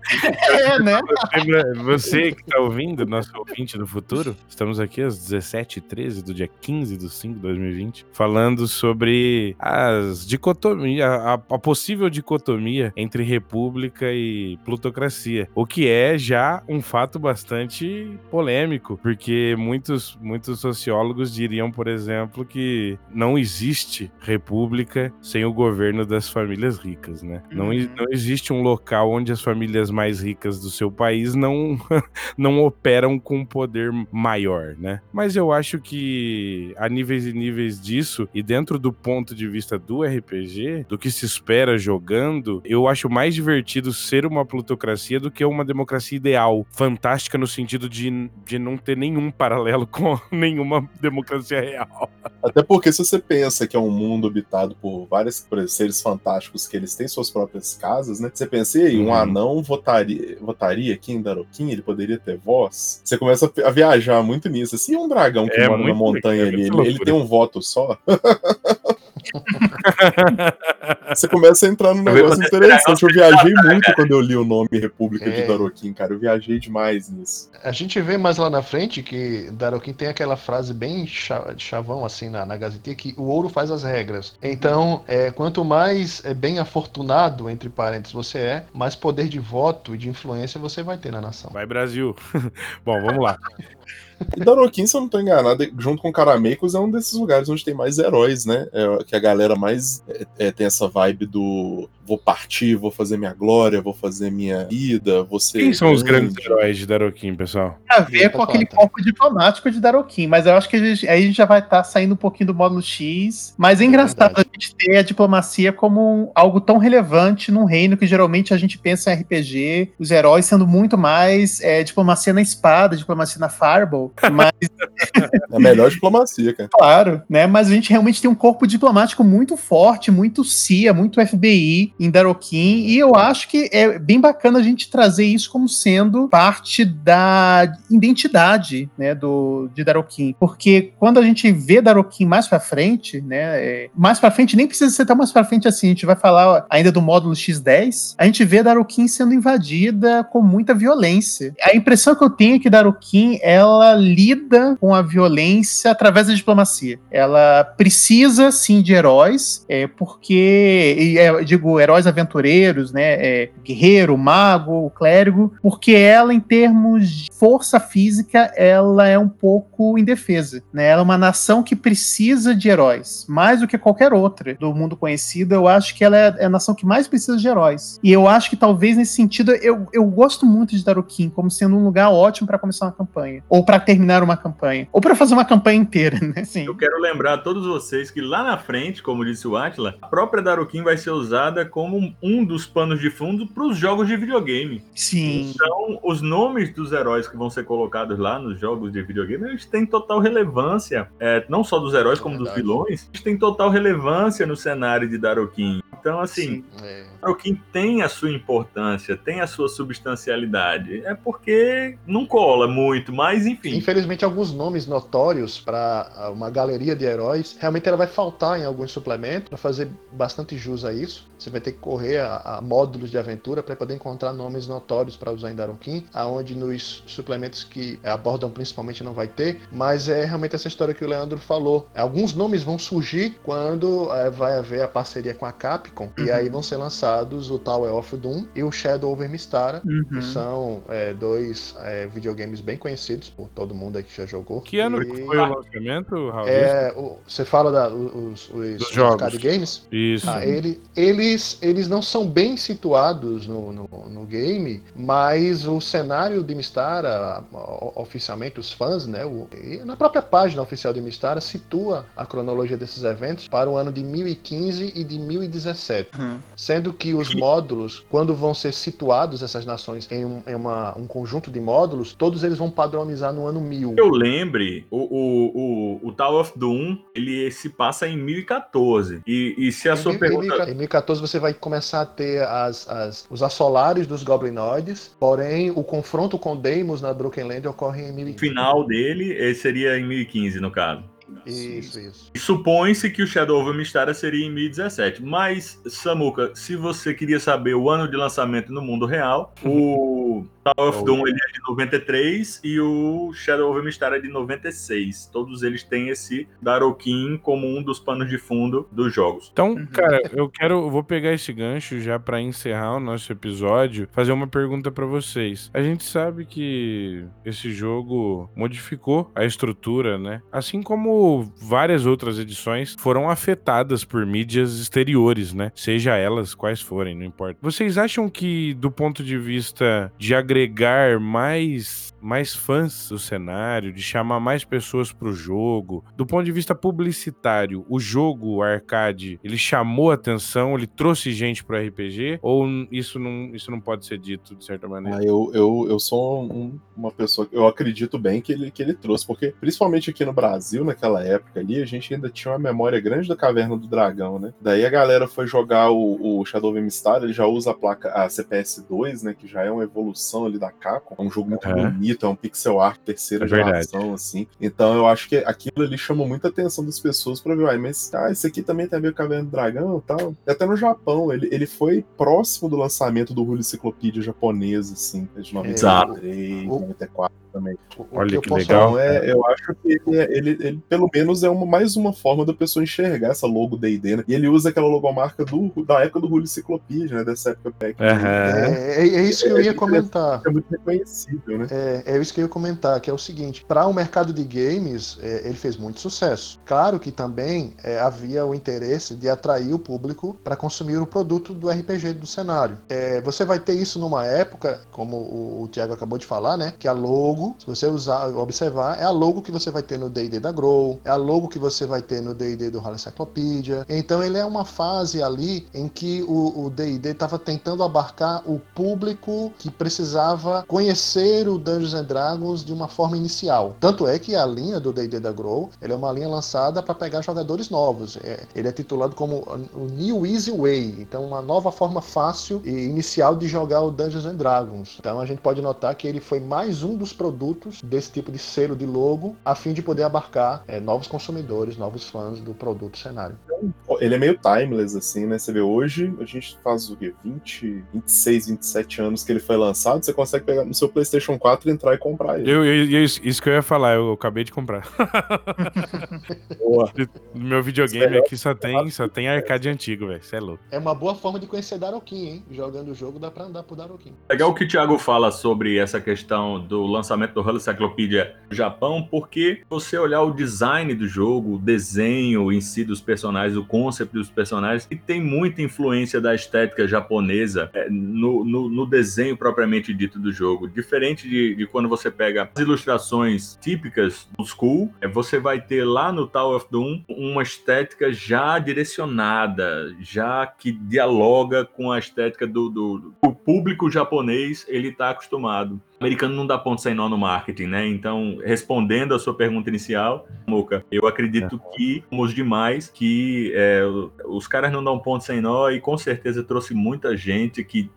É, né? Você que tá ouvindo, nosso ouvinte do futuro, estamos aqui às 17h13 do dia 15 de 5 de 2020, falando sobre as dicotomias, a, a possível dicotomia entre república e plutocracia, o que é já um fato bastante polêmico, porque muitos, muitos sociólogos diriam, por exemplo, que não existe república sem o governo das famílias ricas, né? Não, Uhum. não existe um local onde as famílias mais ricas do seu país não, não operam com poder maior, né? Mas eu acho que a níveis e níveis disso, e dentro do ponto de vista do RPG, do que se espera jogando, eu acho mais divertido ser uma plutocracia do que uma democracia ideal, fantástica no sentido de, de não ter nenhum paralelo com nenhuma democracia real. Até porque se você pensa que é um mundo habitado por vários por seres fantásticos que eles têm suas próprias casas, né? Você pensa, e aí, um Uhum. anão votaria, votaria aqui em Daroquim, ele poderia ter voz? Você começa a viajar muito nisso. Assim, um dragão que É mora na montanha é ali, ele, ele tem um voto só? Você começa a entrar num negócio interessante. Eu viajei muito quando eu li o nome República de É. Daroquim, cara. Eu viajei demais nisso. A gente vê mais lá na frente que Daroquim tem aquela frase bem cha- chavão assim na, na Gazetinha que o ouro faz as regras. Então, é, quanto mais é, bem afortunado, entre parênteses, você é, mais poder de voto e de influência você vai ter na nação. Vai, Brasil. Bom, vamos lá. E Daroquim, se eu não tô enganado, junto com Carameicos, é um desses lugares onde tem mais heróis, né? É, que a galera mais é, é, tem essa vibe do vou partir, vou fazer minha glória, vou fazer minha vida, vou ser. Quem são os grande. grandes heróis de Daroquim, pessoal? a ver com Pode aquele tá? corpo diplomático de Daroquim, mas eu acho que a gente- aí a gente já vai estar saindo um pouquinho do módulo X. Mas é engraçado verdade. a gente ter a diplomacia como algo tão relevante num reino que geralmente a gente pensa em RPG, os heróis sendo muito mais é, diplomacia na espada, diplomacia na fireball. Mas É a melhor diplomacia, cara. Claro, né? Mas a gente realmente tem um corpo diplomático muito forte, muito CIA, muito FBI em Daroquim, e eu acho que é bem bacana a gente trazer isso como sendo parte da identidade, né, do de Daroquim, porque quando a gente vê Daroquim mais pra frente, né, é, mais pra frente nem precisa ser tão mais pra frente assim, a gente vai falar ainda do módulo X10, a gente vê Daroquim sendo invadida com muita violência. A impressão que eu tenho é que Daroquim, ela lida com a violência através da diplomacia. Ela precisa, sim, de heróis, é, porque, é, digo, heróis aventureiros, né, é, guerreiro, mago, clérigo, porque ela, em termos de força física, ela é um pouco indefesa, né? Ela é uma nação que precisa de heróis, mais do que qualquer outra do mundo conhecido. Eu acho que ela é é a nação que mais precisa de heróis. E eu acho que talvez nesse sentido, eu, eu gosto muito de Daroquim como sendo um lugar ótimo para começar uma campanha, ou para terminar uma campanha, ou para fazer uma campanha inteira, né? Sim. Eu quero lembrar a todos vocês que lá na frente, como disse o Atila, a própria Darukin vai ser usada como um dos panos de fundo para os jogos de videogame. Sim. Então, os nomes dos heróis que vão ser colocados lá nos jogos de videogame, eles têm total relevância, é, não só dos heróis, como dos vilões, eles têm total relevância no cenário de Daroquim. Então, assim, É. Tolkien tem a sua importância, tem a sua substancialidade. É porque não cola muito, mas enfim. Infelizmente, alguns nomes notórios para uma galeria de heróis, realmente ela vai faltar em alguns suplementos para fazer bastante jus a isso. Você vai ter que correr a, a módulos de aventura para poder encontrar nomes notórios para usar em Daronquim, aonde nos suplementos que abordam principalmente não vai ter, mas é realmente essa história que o Leandro falou. Alguns nomes vão surgir quando eh, vai haver a parceria com a Capcom, e aí vão ser lançados o Tower of Doom e o Shadow over Mistara, Uhum. que são eh, dois eh, videogames bem conhecidos por todo mundo aí que já jogou. Que ano E- que foi o lançamento, Raul? É, o- você fala da, os, os, jogos. arcade games? Isso. Ah, ele- eles, eles não são bem situados no, no, no game, mas o cenário de Mistara, oficialmente os fãs, né, o- e na própria página oficial de Mistara, situa a cronologia desses eventos para o ano de 1015 e de 1017. Uhum. Sendo que os módulos, quando vão ser situados essas nações em, um, em uma- um conjunto de módulos, todos eles vão padronizar no ano 1000. Que eu lembre, o, o, o, o Tower of Doom, ele se passa em 1014. E, e se a Em sua mil- pergunta... Em 1014 você vai começar a ter as, as- os assolares dos Goblinoides, porém o confronto com Deimos na Broken Land ocorre em O 1015. final dele seria em 1015, no caso. Isso, isso. Supõe-se que o Shadow of Mistara seria em 1017. Mas, Samuka, se você queria saber o ano de lançamento no mundo real, o Tower of Doom ele é de 93 e o Shadow of Mistara é de 96. Todos eles têm esse Daroquim como um dos panos de fundo dos jogos. Então, Uhum. cara, eu quero, eu vou pegar esse gancho já pra encerrar o nosso episódio, fazer uma pergunta pra vocês. A gente sabe que esse jogo modificou a estrutura, né? Assim como várias outras edições foram afetadas por mídias exteriores, né? Seja elas quais forem, não importa. Vocês acham que do ponto de vista de agregar mais mais fãs do cenário, de chamar mais pessoas pro jogo, do ponto de vista publicitário, o jogo o arcade, ele chamou atenção, ele trouxe gente pro RPG ou isso não, isso não pode ser dito de certa maneira? Ah, eu, eu, eu sou um- uma pessoa que eu acredito bem que ele, que ele trouxe, porque principalmente aqui no Brasil, naquela época ali, a gente ainda tinha uma memória grande da Caverna do Dragão, né? Daí a galera foi jogar o, o Shadow of Mistara, ele já usa a placa, a CPS 2, né? Que já é uma evolução ali da Capcom. É um jogo muito Aham. bonito, é um pixel art terceira É geração, assim. Então eu acho que aquilo ali chamou muita atenção das pessoas pra ver, uai, mas ah, esse aqui também tem a ver com Caverna do Dragão e tal. E até no Japão, ele, ele foi próximo do lançamento do Hulu Enciclopédia japonesa, assim, de Exato. 93, O- 94 também. O- Olha eu que posso- legal. Então, é, eu acho que ele, é- ele, ele, pelo menos, é uma, mais uma forma da pessoa enxergar essa logo D&D, né? E ele usa aquela logomarca do, da época do Hulu Enciclopédia, né? Dessa época back. Aham. É, é- é isso que eu ia comentar. É muito reconhecível, né? É, é isso que eu ia comentar, que é o seguinte: para o mercado de games, é, ele fez muito sucesso. Claro que também é, havia o interesse de atrair o público para consumir o produto do RPG do cenário. É, você vai ter isso numa época, como o, o Thiago acabou de falar, né? Que a logo, se você usar, observar, é a logo que você vai ter no D&D da Grow, é a logo que você vai ter no D&D do Halo Encyclopedia. Então ele é uma fase ali em que o D&D estava tentando abarcar o público que precisava conhecer o Dungeons and Dragons de uma forma inicial. Tanto é que a linha do D&D da Grow, é uma linha lançada para pegar jogadores novos. É, ele é titulado como o New Easy Way, então uma nova forma fácil e inicial de jogar o Dungeons and Dragons. Então a gente pode notar que ele foi mais um dos produtos desse tipo de selo de logo, a fim de poder abarcar é, novos consumidores, novos fãs do produto cenário. Ele é meio timeless, assim, né? Você vê hoje, a gente faz o quê? 20, 26, 27 anos que ele foi lançado, você consegue pegar no seu PlayStation 4 entrar e comprar ele. Eu, eu- eu- isso que eu ia falar, eu acabei de comprar. Boa. No meu videogame aqui só tem, só tem arcade antigo, velho. Você é louco. É uma boa forma de conhecer Daroquim, hein? Jogando o jogo dá pra andar por Daroquim. Legal que o Thiago fala sobre essa questão do lançamento do Halo Encyclopedia no Japão, porque você olhar o design do jogo, o desenho em si dos personagens, o concept dos personagens, e tem muita influência da estética japonesa é, no, no, no desenho propriamente dito do jogo. Diferente de, de quando você pega as ilustrações típicas do school, é, você vai ter lá no Tower of Doom uma estética já direcionada, já que dialoga com a estética do, do, do público japonês, ele está acostumado. Americano não dá ponto sem nó no marketing, né? Então, respondendo a sua pergunta inicial, Moca, eu acredito que, como os demais, que é, os caras não dão ponto sem nó e com certeza trouxe muita gente que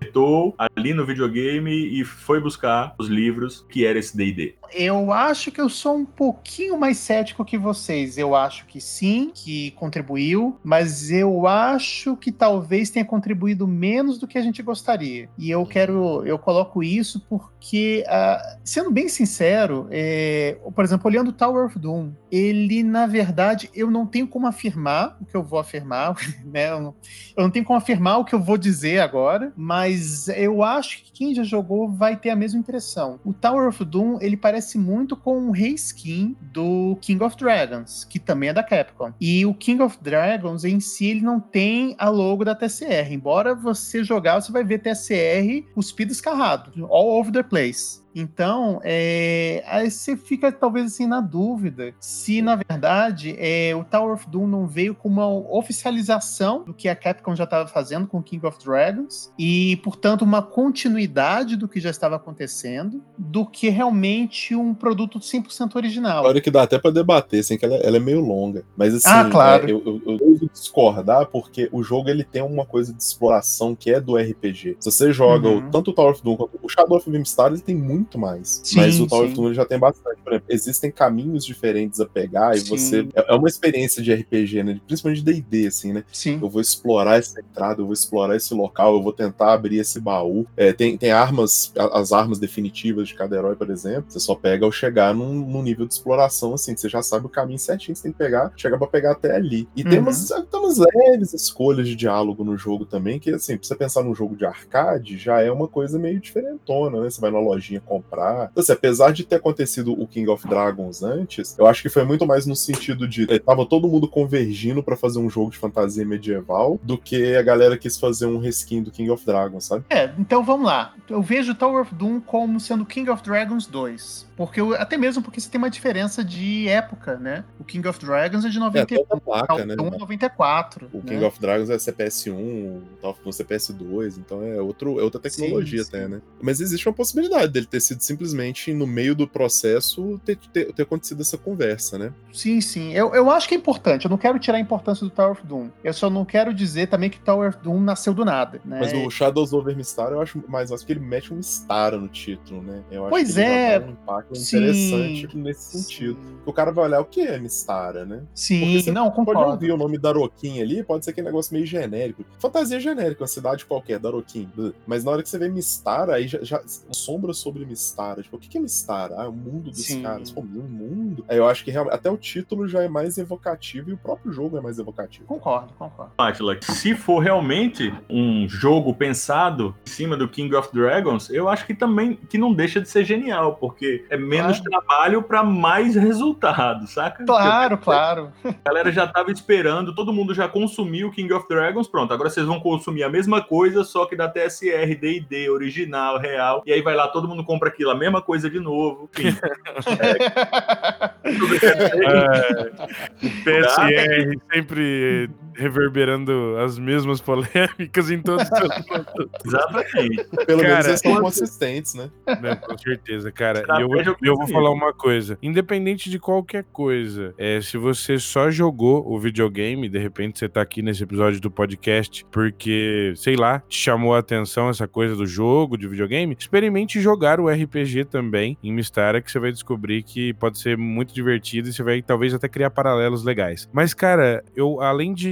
estou é, ali no videogame e foi buscar os livros que era esse D&D. Eu acho que eu sou um pouquinho mais cético que vocês. Eu acho que sim, que contribuiu, mas eu acho que talvez tenha contribuído menos do que a gente gostaria. E eu quero, eu coloco isso porque, uh, sendo bem sincero, é, por exemplo, olhando Tower of Doom, ele, na verdade, eu não tenho como afirmar o que eu vou afirmar, né? Eu não, eu não tenho como afirmar o que eu vou dizer agora, mas eu acho que quem já jogou vai ter a mesma impressão. O Tower of Doom, ele parece muito com um reskin do King of Dragons, que também é da Capcom. E o King of Dragons em si, ele não tem a logo da TCR. Embora você jogar, você vai ver TCR cuspido escarrado, all over the place. Então, é, aí você fica talvez assim na dúvida se, na verdade, é, o Tower of Doom não veio com uma oficialização do que a Capcom já estava fazendo com King of Dragons e, portanto, uma continuidade do que já estava acontecendo do que realmente um produto 100% original. Olha que dá até para debater, assim, que ela, ela, é meio longa. Mas, assim, ah, claro. é, eu, eu, eu devo discordar porque o jogo ele tem uma coisa de exploração que é do RPG. Se você joga uhum. o, tanto o Tower of Doom quanto o Shadow of Vimstar, ele tem muito muito mais. Sim, mas o Tower of Doom já tem bastante. Por exemplo, existem caminhos diferentes a pegar e sim. você. É, é uma experiência de RPG, né? Principalmente de DD, assim, né? Sim. Eu vou explorar essa entrada, eu vou explorar esse local, eu vou tentar abrir esse baú. É, tem, tem armas, as armas definitivas de cada herói, por exemplo. Você só pega ao chegar num, num nível de exploração, assim, que você já sabe o caminho certinho que você tem que pegar, chega pra pegar até ali. E uhum. tem, umas, tem umas leves escolhas de diálogo no jogo também, que, assim, pra você pensar num jogo de arcade, já é uma coisa meio diferentona, né? Você vai na lojinha comprar. Então, assim, apesar de ter acontecido o King of Dragons antes, eu acho que foi muito mais no sentido de eh, tava todo mundo convergindo para fazer um jogo de fantasia medieval do que a galera quis fazer um reskin do King of Dragons, sabe? É, então vamos lá. Eu vejo Tower of Doom como sendo King of Dragons 2. Porque até mesmo porque você tem uma diferença de época, né? O King of Dragons é de 91, é, placa, né? 94. O né? King of Dragons é CPS1, o Tower of Doom CPS2, então é, outro, é outra tecnologia sim, até, sim. né? Mas existe uma possibilidade dele ter sido simplesmente no meio do processo ter, ter, ter acontecido essa conversa, né? Sim, sim. Eu, eu acho que é importante. Eu não quero tirar a importância do Tower of Doom. Eu só não quero dizer também que Tower of Doom nasceu do nada, né? Mas o Shadows over Mistar eu acho mais, acho que ele mete um Mistara no título, né? Eu acho pois que é. um impacto interessante sim, nesse sentido. O cara vai olhar o que é Mistara, né? Sim, não, concordo. Pode ouvir o nome Daroquim ali, pode ser aquele negócio meio genérico. Fantasia genérica, uma cidade qualquer, Daroquim. Mas na hora que você vê Mistara, aí já, já sombra sobre Mistara. Tipo, o que é Mistara? Ah, o mundo dos sim. caras. Pô, um mundo. Aí eu acho que realmente, até o título já é mais evocativo e o próprio jogo é mais evocativo. Concordo, concordo. Atila, se for realmente um jogo pensado em cima do King of Dragons, eu acho que também que não deixa de ser genial, porque é menos claro. trabalho para mais resultado, saca? Claro, claro. A galera já tava esperando, todo mundo já consumiu King of Dragons, pronto, agora vocês vão consumir a mesma coisa, só que da TSR, D&D, original, real, e aí vai lá, todo mundo compra aquilo, a mesma coisa de novo, enfim. é, TSR sempre reverberando as mesmas polêmicas em todos os Exatamente. Pelo cara, menos eles são consistentes, né? Não, com certeza, cara. E eu, eu vou falar uma coisa. Independente de qualquer coisa, é, se você só jogou o videogame, de repente você tá aqui nesse episódio do podcast porque, sei lá, te chamou a atenção essa coisa do jogo, de videogame, experimente jogar o RPG também em Mistara, que você vai descobrir que pode ser muito divertido e você vai talvez até criar paralelos legais. Mas, cara, eu, além de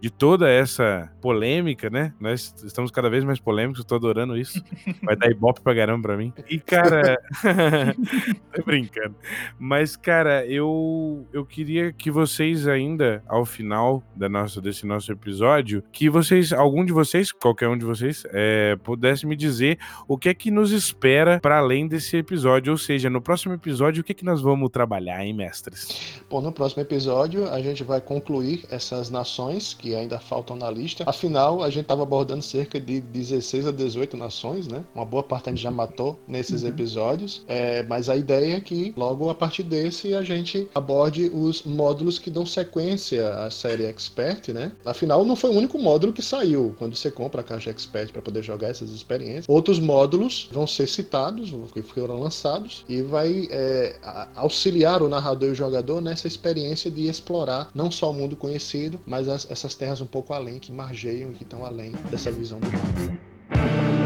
de, toda essa polêmica, né? Nós estamos cada vez mais polêmicos, eu tô adorando isso. Vai dar ibope pra caramba pra mim. E, cara. tô brincando. Mas, cara, eu, eu queria que vocês ainda, ao final da nossa, desse nosso episódio, que vocês, algum de vocês, qualquer um de vocês, é, pudesse me dizer o que é que nos espera para além desse episódio. Ou seja, no próximo episódio, o que é que nós vamos trabalhar? aí, mestres? Bom, no próximo episódio a gente vai concluir essas nações que ainda faltam na lista. Afinal, a gente estava abordando cerca de 16 a 18 nações, né? Uma boa parte a gente já matou nesses Uhum. episódios. É, mas a ideia é que logo a partir desse a gente aborde os módulos que dão sequência à série Expert, né? Afinal, não foi o único módulo que saiu quando você compra a caixa Expert para poder jogar essas experiências. Outros módulos vão ser citados, que foram lançados, e vai é, auxiliar o narrador e o jogador nessa experiência de explorar não só o mundo conhecido, mas as- essas terras um pouco além, que margeiam e que estão além dessa visão do jogo.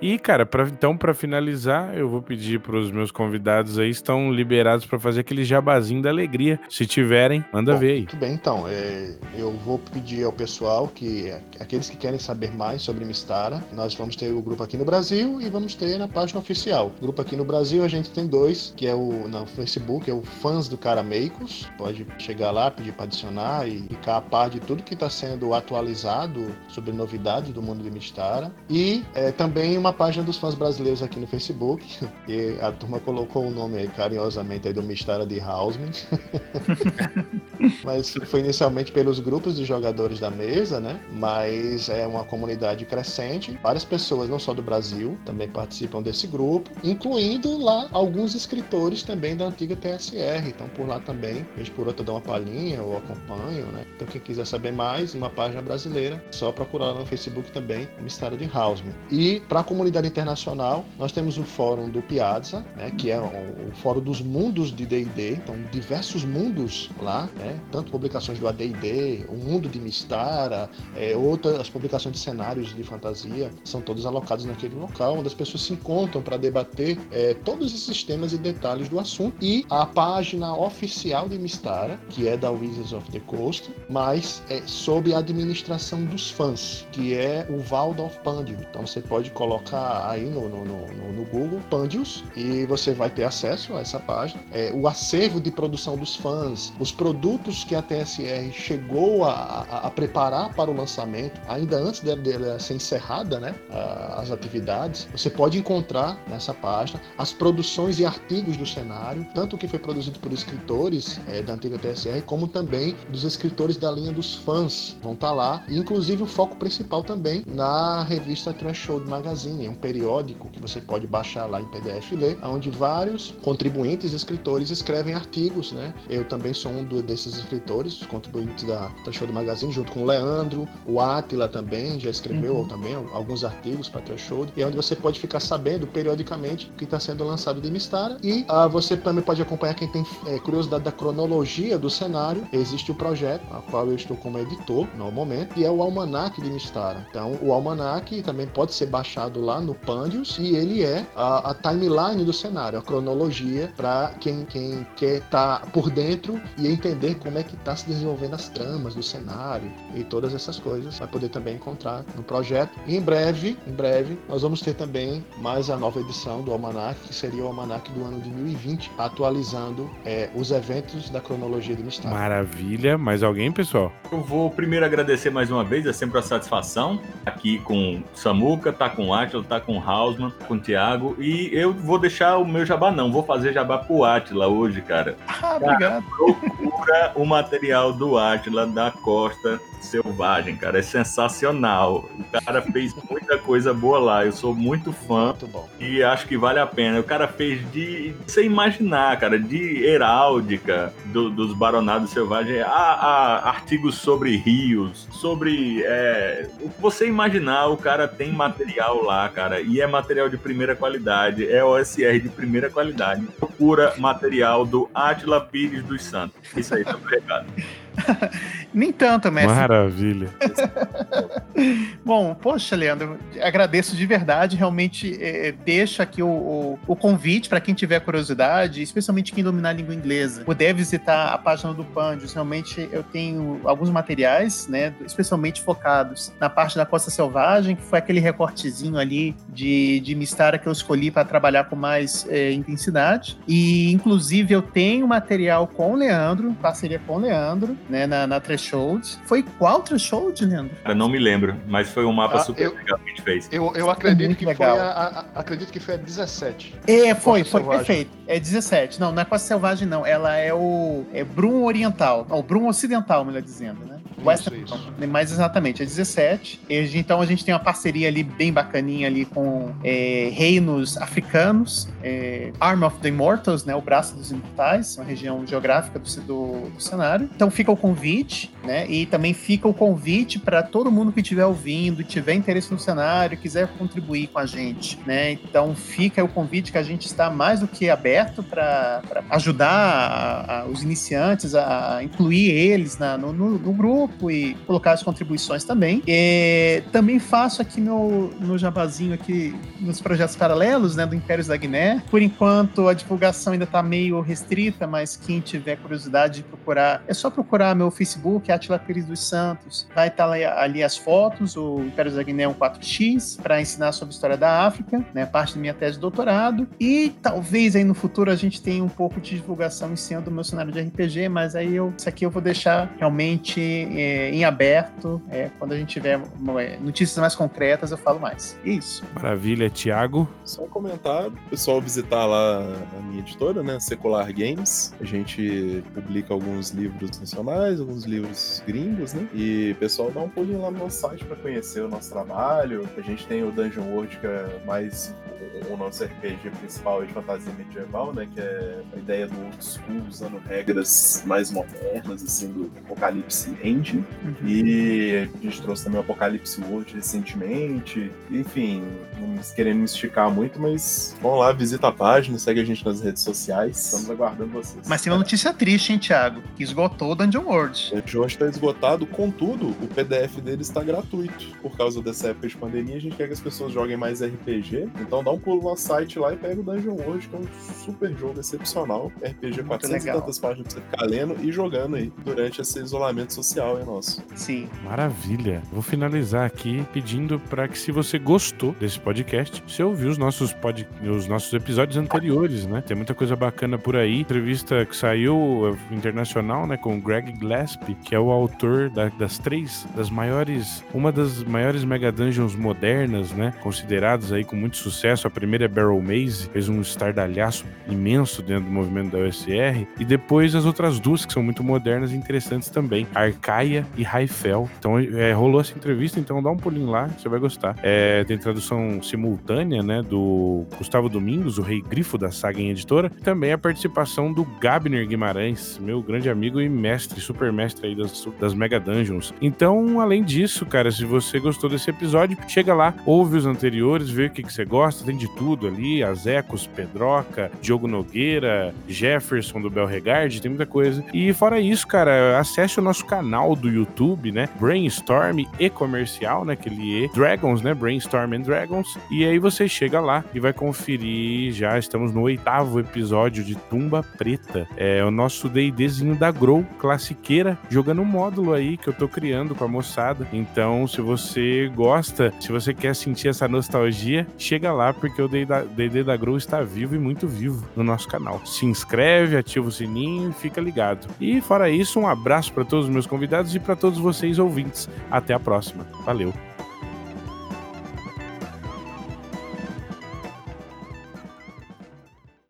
E, cara, pra- então, pra finalizar, eu vou pedir pros meus convidados aí, estão liberados pra fazer aquele jabazinho da alegria. Se tiverem, manda Bom, ver aí. Muito bem, então. é, eu vou pedir ao pessoal que aqueles que querem saber mais sobre Mistara, nós vamos ter o grupo aqui no Brasil e vamos ter na página oficial. O grupo aqui no Brasil a gente tem dois, que é o no Facebook, é o Fãs do Carameicos. Pode chegar lá, pedir para adicionar e ficar a par de tudo que está sendo atualizado sobre novidades do mundo de Mistara. E é, também uma página dos fãs brasileiros aqui no Facebook, e a turma colocou o nome aí carinhosamente aí do Mistara de Hausman. mas foi inicialmente pelos grupos de jogadores da mesa, né? Mas é uma comunidade crescente. Várias pessoas, não só do Brasil, também participam desse grupo, incluindo lá alguns escritores também da antiga TSR. Então por lá também, vez por outra dá uma palhinha ou acompanho, né? Então quem quiser saber mais, uma página brasileira, só procurar lá no Facebook também, Mistério de Hausman. E para a comunidade internacional, nós temos o fórum do Piazza, né? Que é o, o fórum dos mundos de D&D. Então diversos mundos lá, né? Tanto publicações do AD&D, o mundo de Mistara, é, outras publicações de cenários de fantasia, são todos alocados naquele local, onde as pessoas se encontram para debater é, todos esses temas e detalhes do assunto. E a página oficial de Mistara, que é da Wizards of the Coast, mas é sob a administração dos fãs, que é o Waldorf Pandio. Então você pode colocar aí no, no, no, no- Google Pandios e você vai ter acesso a essa página. É, o acervo de produção dos fãs, os produtos que a TSR chegou a, a- a preparar para o lançamento, ainda antes dela, dela ser encerrada, né, as atividades, você pode encontrar nessa página as produções e artigos do cenário, tanto o que foi produzido por escritores é, da antiga TSR, como também dos escritores da linha dos fãs vão estar lá, e inclusive o foco principal também na revista Threshold Magazine, é um periódico que você pode baixar lá em PDF e ler, onde vários contribuintes escritores escrevem artigos, né? Eu também sou um do- desses escritores, contribuintes da Threshold Magazine, junto com o Leandro, o Atila também já escreveu Uhum. também alguns artigos para Threshold, e é onde você pode ficar sabendo periodicamente o que está sendo lançado de Mistara, e ah, você também pode acompanhar quem tem é, curiosidade da cronologia do cenário, existe o projeto, a qual eu estou como editor no momento, e é o Almanac de Mistara. Então, o Almanac também pode ser baixado lá no Pandios, e ele é a, a timeline do cenário, a cronologia para quem, quem quer estar por dentro e entender como é que está se desenvolvendo as tramas do cenário e todas essas coisas, vai poder também encontrar no projeto. E em breve, em breve, nós vamos ter também mais a nova edição do Almanac, que seria o Almanac do ano de 2020, atualizando é, os eventos da cronologia de Mistério. Maravilha. Mais alguém, pessoal? Eu vou primeiro agradecer mais uma vez, é sempre uma satisfação aqui com o Samuca, tá com o Atila, tá com o Hausman, com o Thiago. E eu vou deixar o meu jabá, não, vou fazer jabá pro Atila hoje, cara. Ah, obrigado. Procura o material do Atila da Costa Selvagem, cara. É sensacional. O cara fez muita coisa boa lá. Eu sou muito fã. Muito bom. E acho que vale a pena. O cara fez de. Sem imaginar, cara, de heráldica do- dos baronados selvagens, a, a artigos sobre rios, sobre. é, o que você imaginar, o cara tem material lá, cara. E é material de primeira qualidade. É OSR de primeira qualidade. Procura material do Atila Pires dos Santos. Isso aí, tá obrigado. Nem tanto, mestre. Maravilha. Bom, poxa, Leandro, agradeço de verdade. Realmente é, deixo aqui o, o- o convite para quem tiver curiosidade, especialmente quem dominar a língua inglesa, puder visitar a página do Pandios. Realmente eu tenho alguns materiais, né, especialmente focados na parte da Costa Selvagem, que foi aquele recortezinho ali de, de Mistara que eu escolhi para trabalhar com mais é, intensidade. E, inclusive, eu tenho material com o Leandro, parceria com o Leandro, né, na, na Threshold. Foi qual Threshold, Leandro? Cara, não me lembro, mas foi um mapa Ah, super eu- legal que a gente fez. Eu, eu acredito que legal. foi a, a- acredito que foi a 17. É, foi, Costa foi Selvagem. perfeito. É 17. Não, não é Costa Selvagem, não. Ela é o é Brum Oriental. Não, Brum Ocidental, melhor dizendo, né? Western, isso. não, mais exatamente, é 17. E, a gente- então a gente tem uma parceria ali bem bacaninha ali com é, reinos africanos, é, Arm of the Immortals, né? O braço dos imortais, uma região geográfica do, do- do cenário. Então fica o convite, né? E também fica o convite para todo mundo que estiver ouvindo, tiver interesse no cenário, quiser contribuir com a gente, né? Então fica o convite que a gente está mais do que aberto para ajudar a- a- os iniciantes a, incluir eles na- no, no- no grupo e colocar as contribuições também. E também faço aqui meu, meu jabazinho aqui nos projetos paralelos, né, do Impérios da Guiné. Por enquanto a divulgação ainda está meio restrita, mas quem tiver curiosidade de procurar, é só procurar meu Facebook, Atila Pires dos Santos. Vai estar ali, ali as fotos, o Impérios da Guiné é um 4X, para ensinar sobre a história da África, né, parte da minha tese de doutorado. E talvez aí no futuro a gente tenha um pouco de divulgação em cima do meu cenário de RPG, mas aí eu, isso aqui eu vou deixar realmente é, em aberto. é, quando a gente tiver é, notícias mais concretas, eu falo mais. É isso. Maravilha, Thiago. Só um comentário, o pessoal visitar lá a minha editora, né, Secular Games. A gente publica alguns livros nacionais, alguns livros gringos, né? E pessoal dá um pulinho lá no nosso site para conhecer o nosso trabalho. A gente tem o Dungeon World, que é mais o nosso RPG principal de fantasia medieval, né? Que é a ideia do old school, usando regras mais modernas, assim, do Apocalipse Engine. E a gente trouxe também o Apocalipse World recentemente. Enfim, não querendo me esticar muito, mas vão lá, visita a página, segue a gente nas redes sociais. Estamos aguardando vocês. Mas tem uma notícia triste, hein, Thiago? Que esgotou o Dungeon World. O jogo está esgotado, contudo, o PDF dele está gratuito. Por causa dessa época de pandemia, a gente quer que as pessoas joguem mais RPG. Então dá um pulo no nosso site lá e pega o Dungeon World, que é um super jogo excepcional. RPG 400 e legal. tantas páginas pra você ficar lendo e jogando aí durante esse isolamento social é nosso. Sim. Maravilha. Vou finalizar aqui pedindo para que se você gostou desse podcast, você ouviu os nossos, pod... os nossos episódios anteriores, né? Tem muita coisa bacana por aí. Entrevista que saiu eh, internacional, né, com o Greg Gillespie, que é o autor da- das três, das maiores, uma das maiores Mega Dungeons modernas, né? Consideradas aí com muito sucesso. A primeira é Barrel Maze, fez um estardalhaço imenso dentro do movimento da OSR. E depois as outras duas que são muito modernas e interessantes também, Arcaia e Raifel. Então é, rolou essa entrevista, então dá um pulinho lá, você vai gostar. É, tem tradução simultânea, né, do Gustavo Domingos, o rei grifo da saga em editora. Também a participação do Gabner Guimarães, meu grande amigo e mestre, super mestre aí das, das Mega Dungeons. Então, além disso, cara, se você gostou desse episódio, chega lá, ouve os anteriores, vê o que, que você gosta, tem de tudo ali, Azecos, Pedroca, Diogo Nogueira, Jefferson do Belregard, tem muita coisa. E fora isso, cara, acesse o nosso canal do YouTube, né? Brainstorm e comercial, né? Aquele E. Dragons, né? Brainstorm and Dragons. E aí você chega lá e vai conferir. Já estamos no oitavo episódio de Tumba Preta. É o nosso D&Dzinho da Grow, classiqueira, jogando um módulo aí que eu tô criando com a moçada. Então, se você gosta, se você quer sentir essa nostalgia, chega lá porque o D&D da Grow está vivo e muito vivo no nosso canal. Se inscreve, ativa o sininho e fica ligado. E fora isso, um abraço para todos os meus convidados e para todos vocês ouvintes. Até a próxima. Valeu.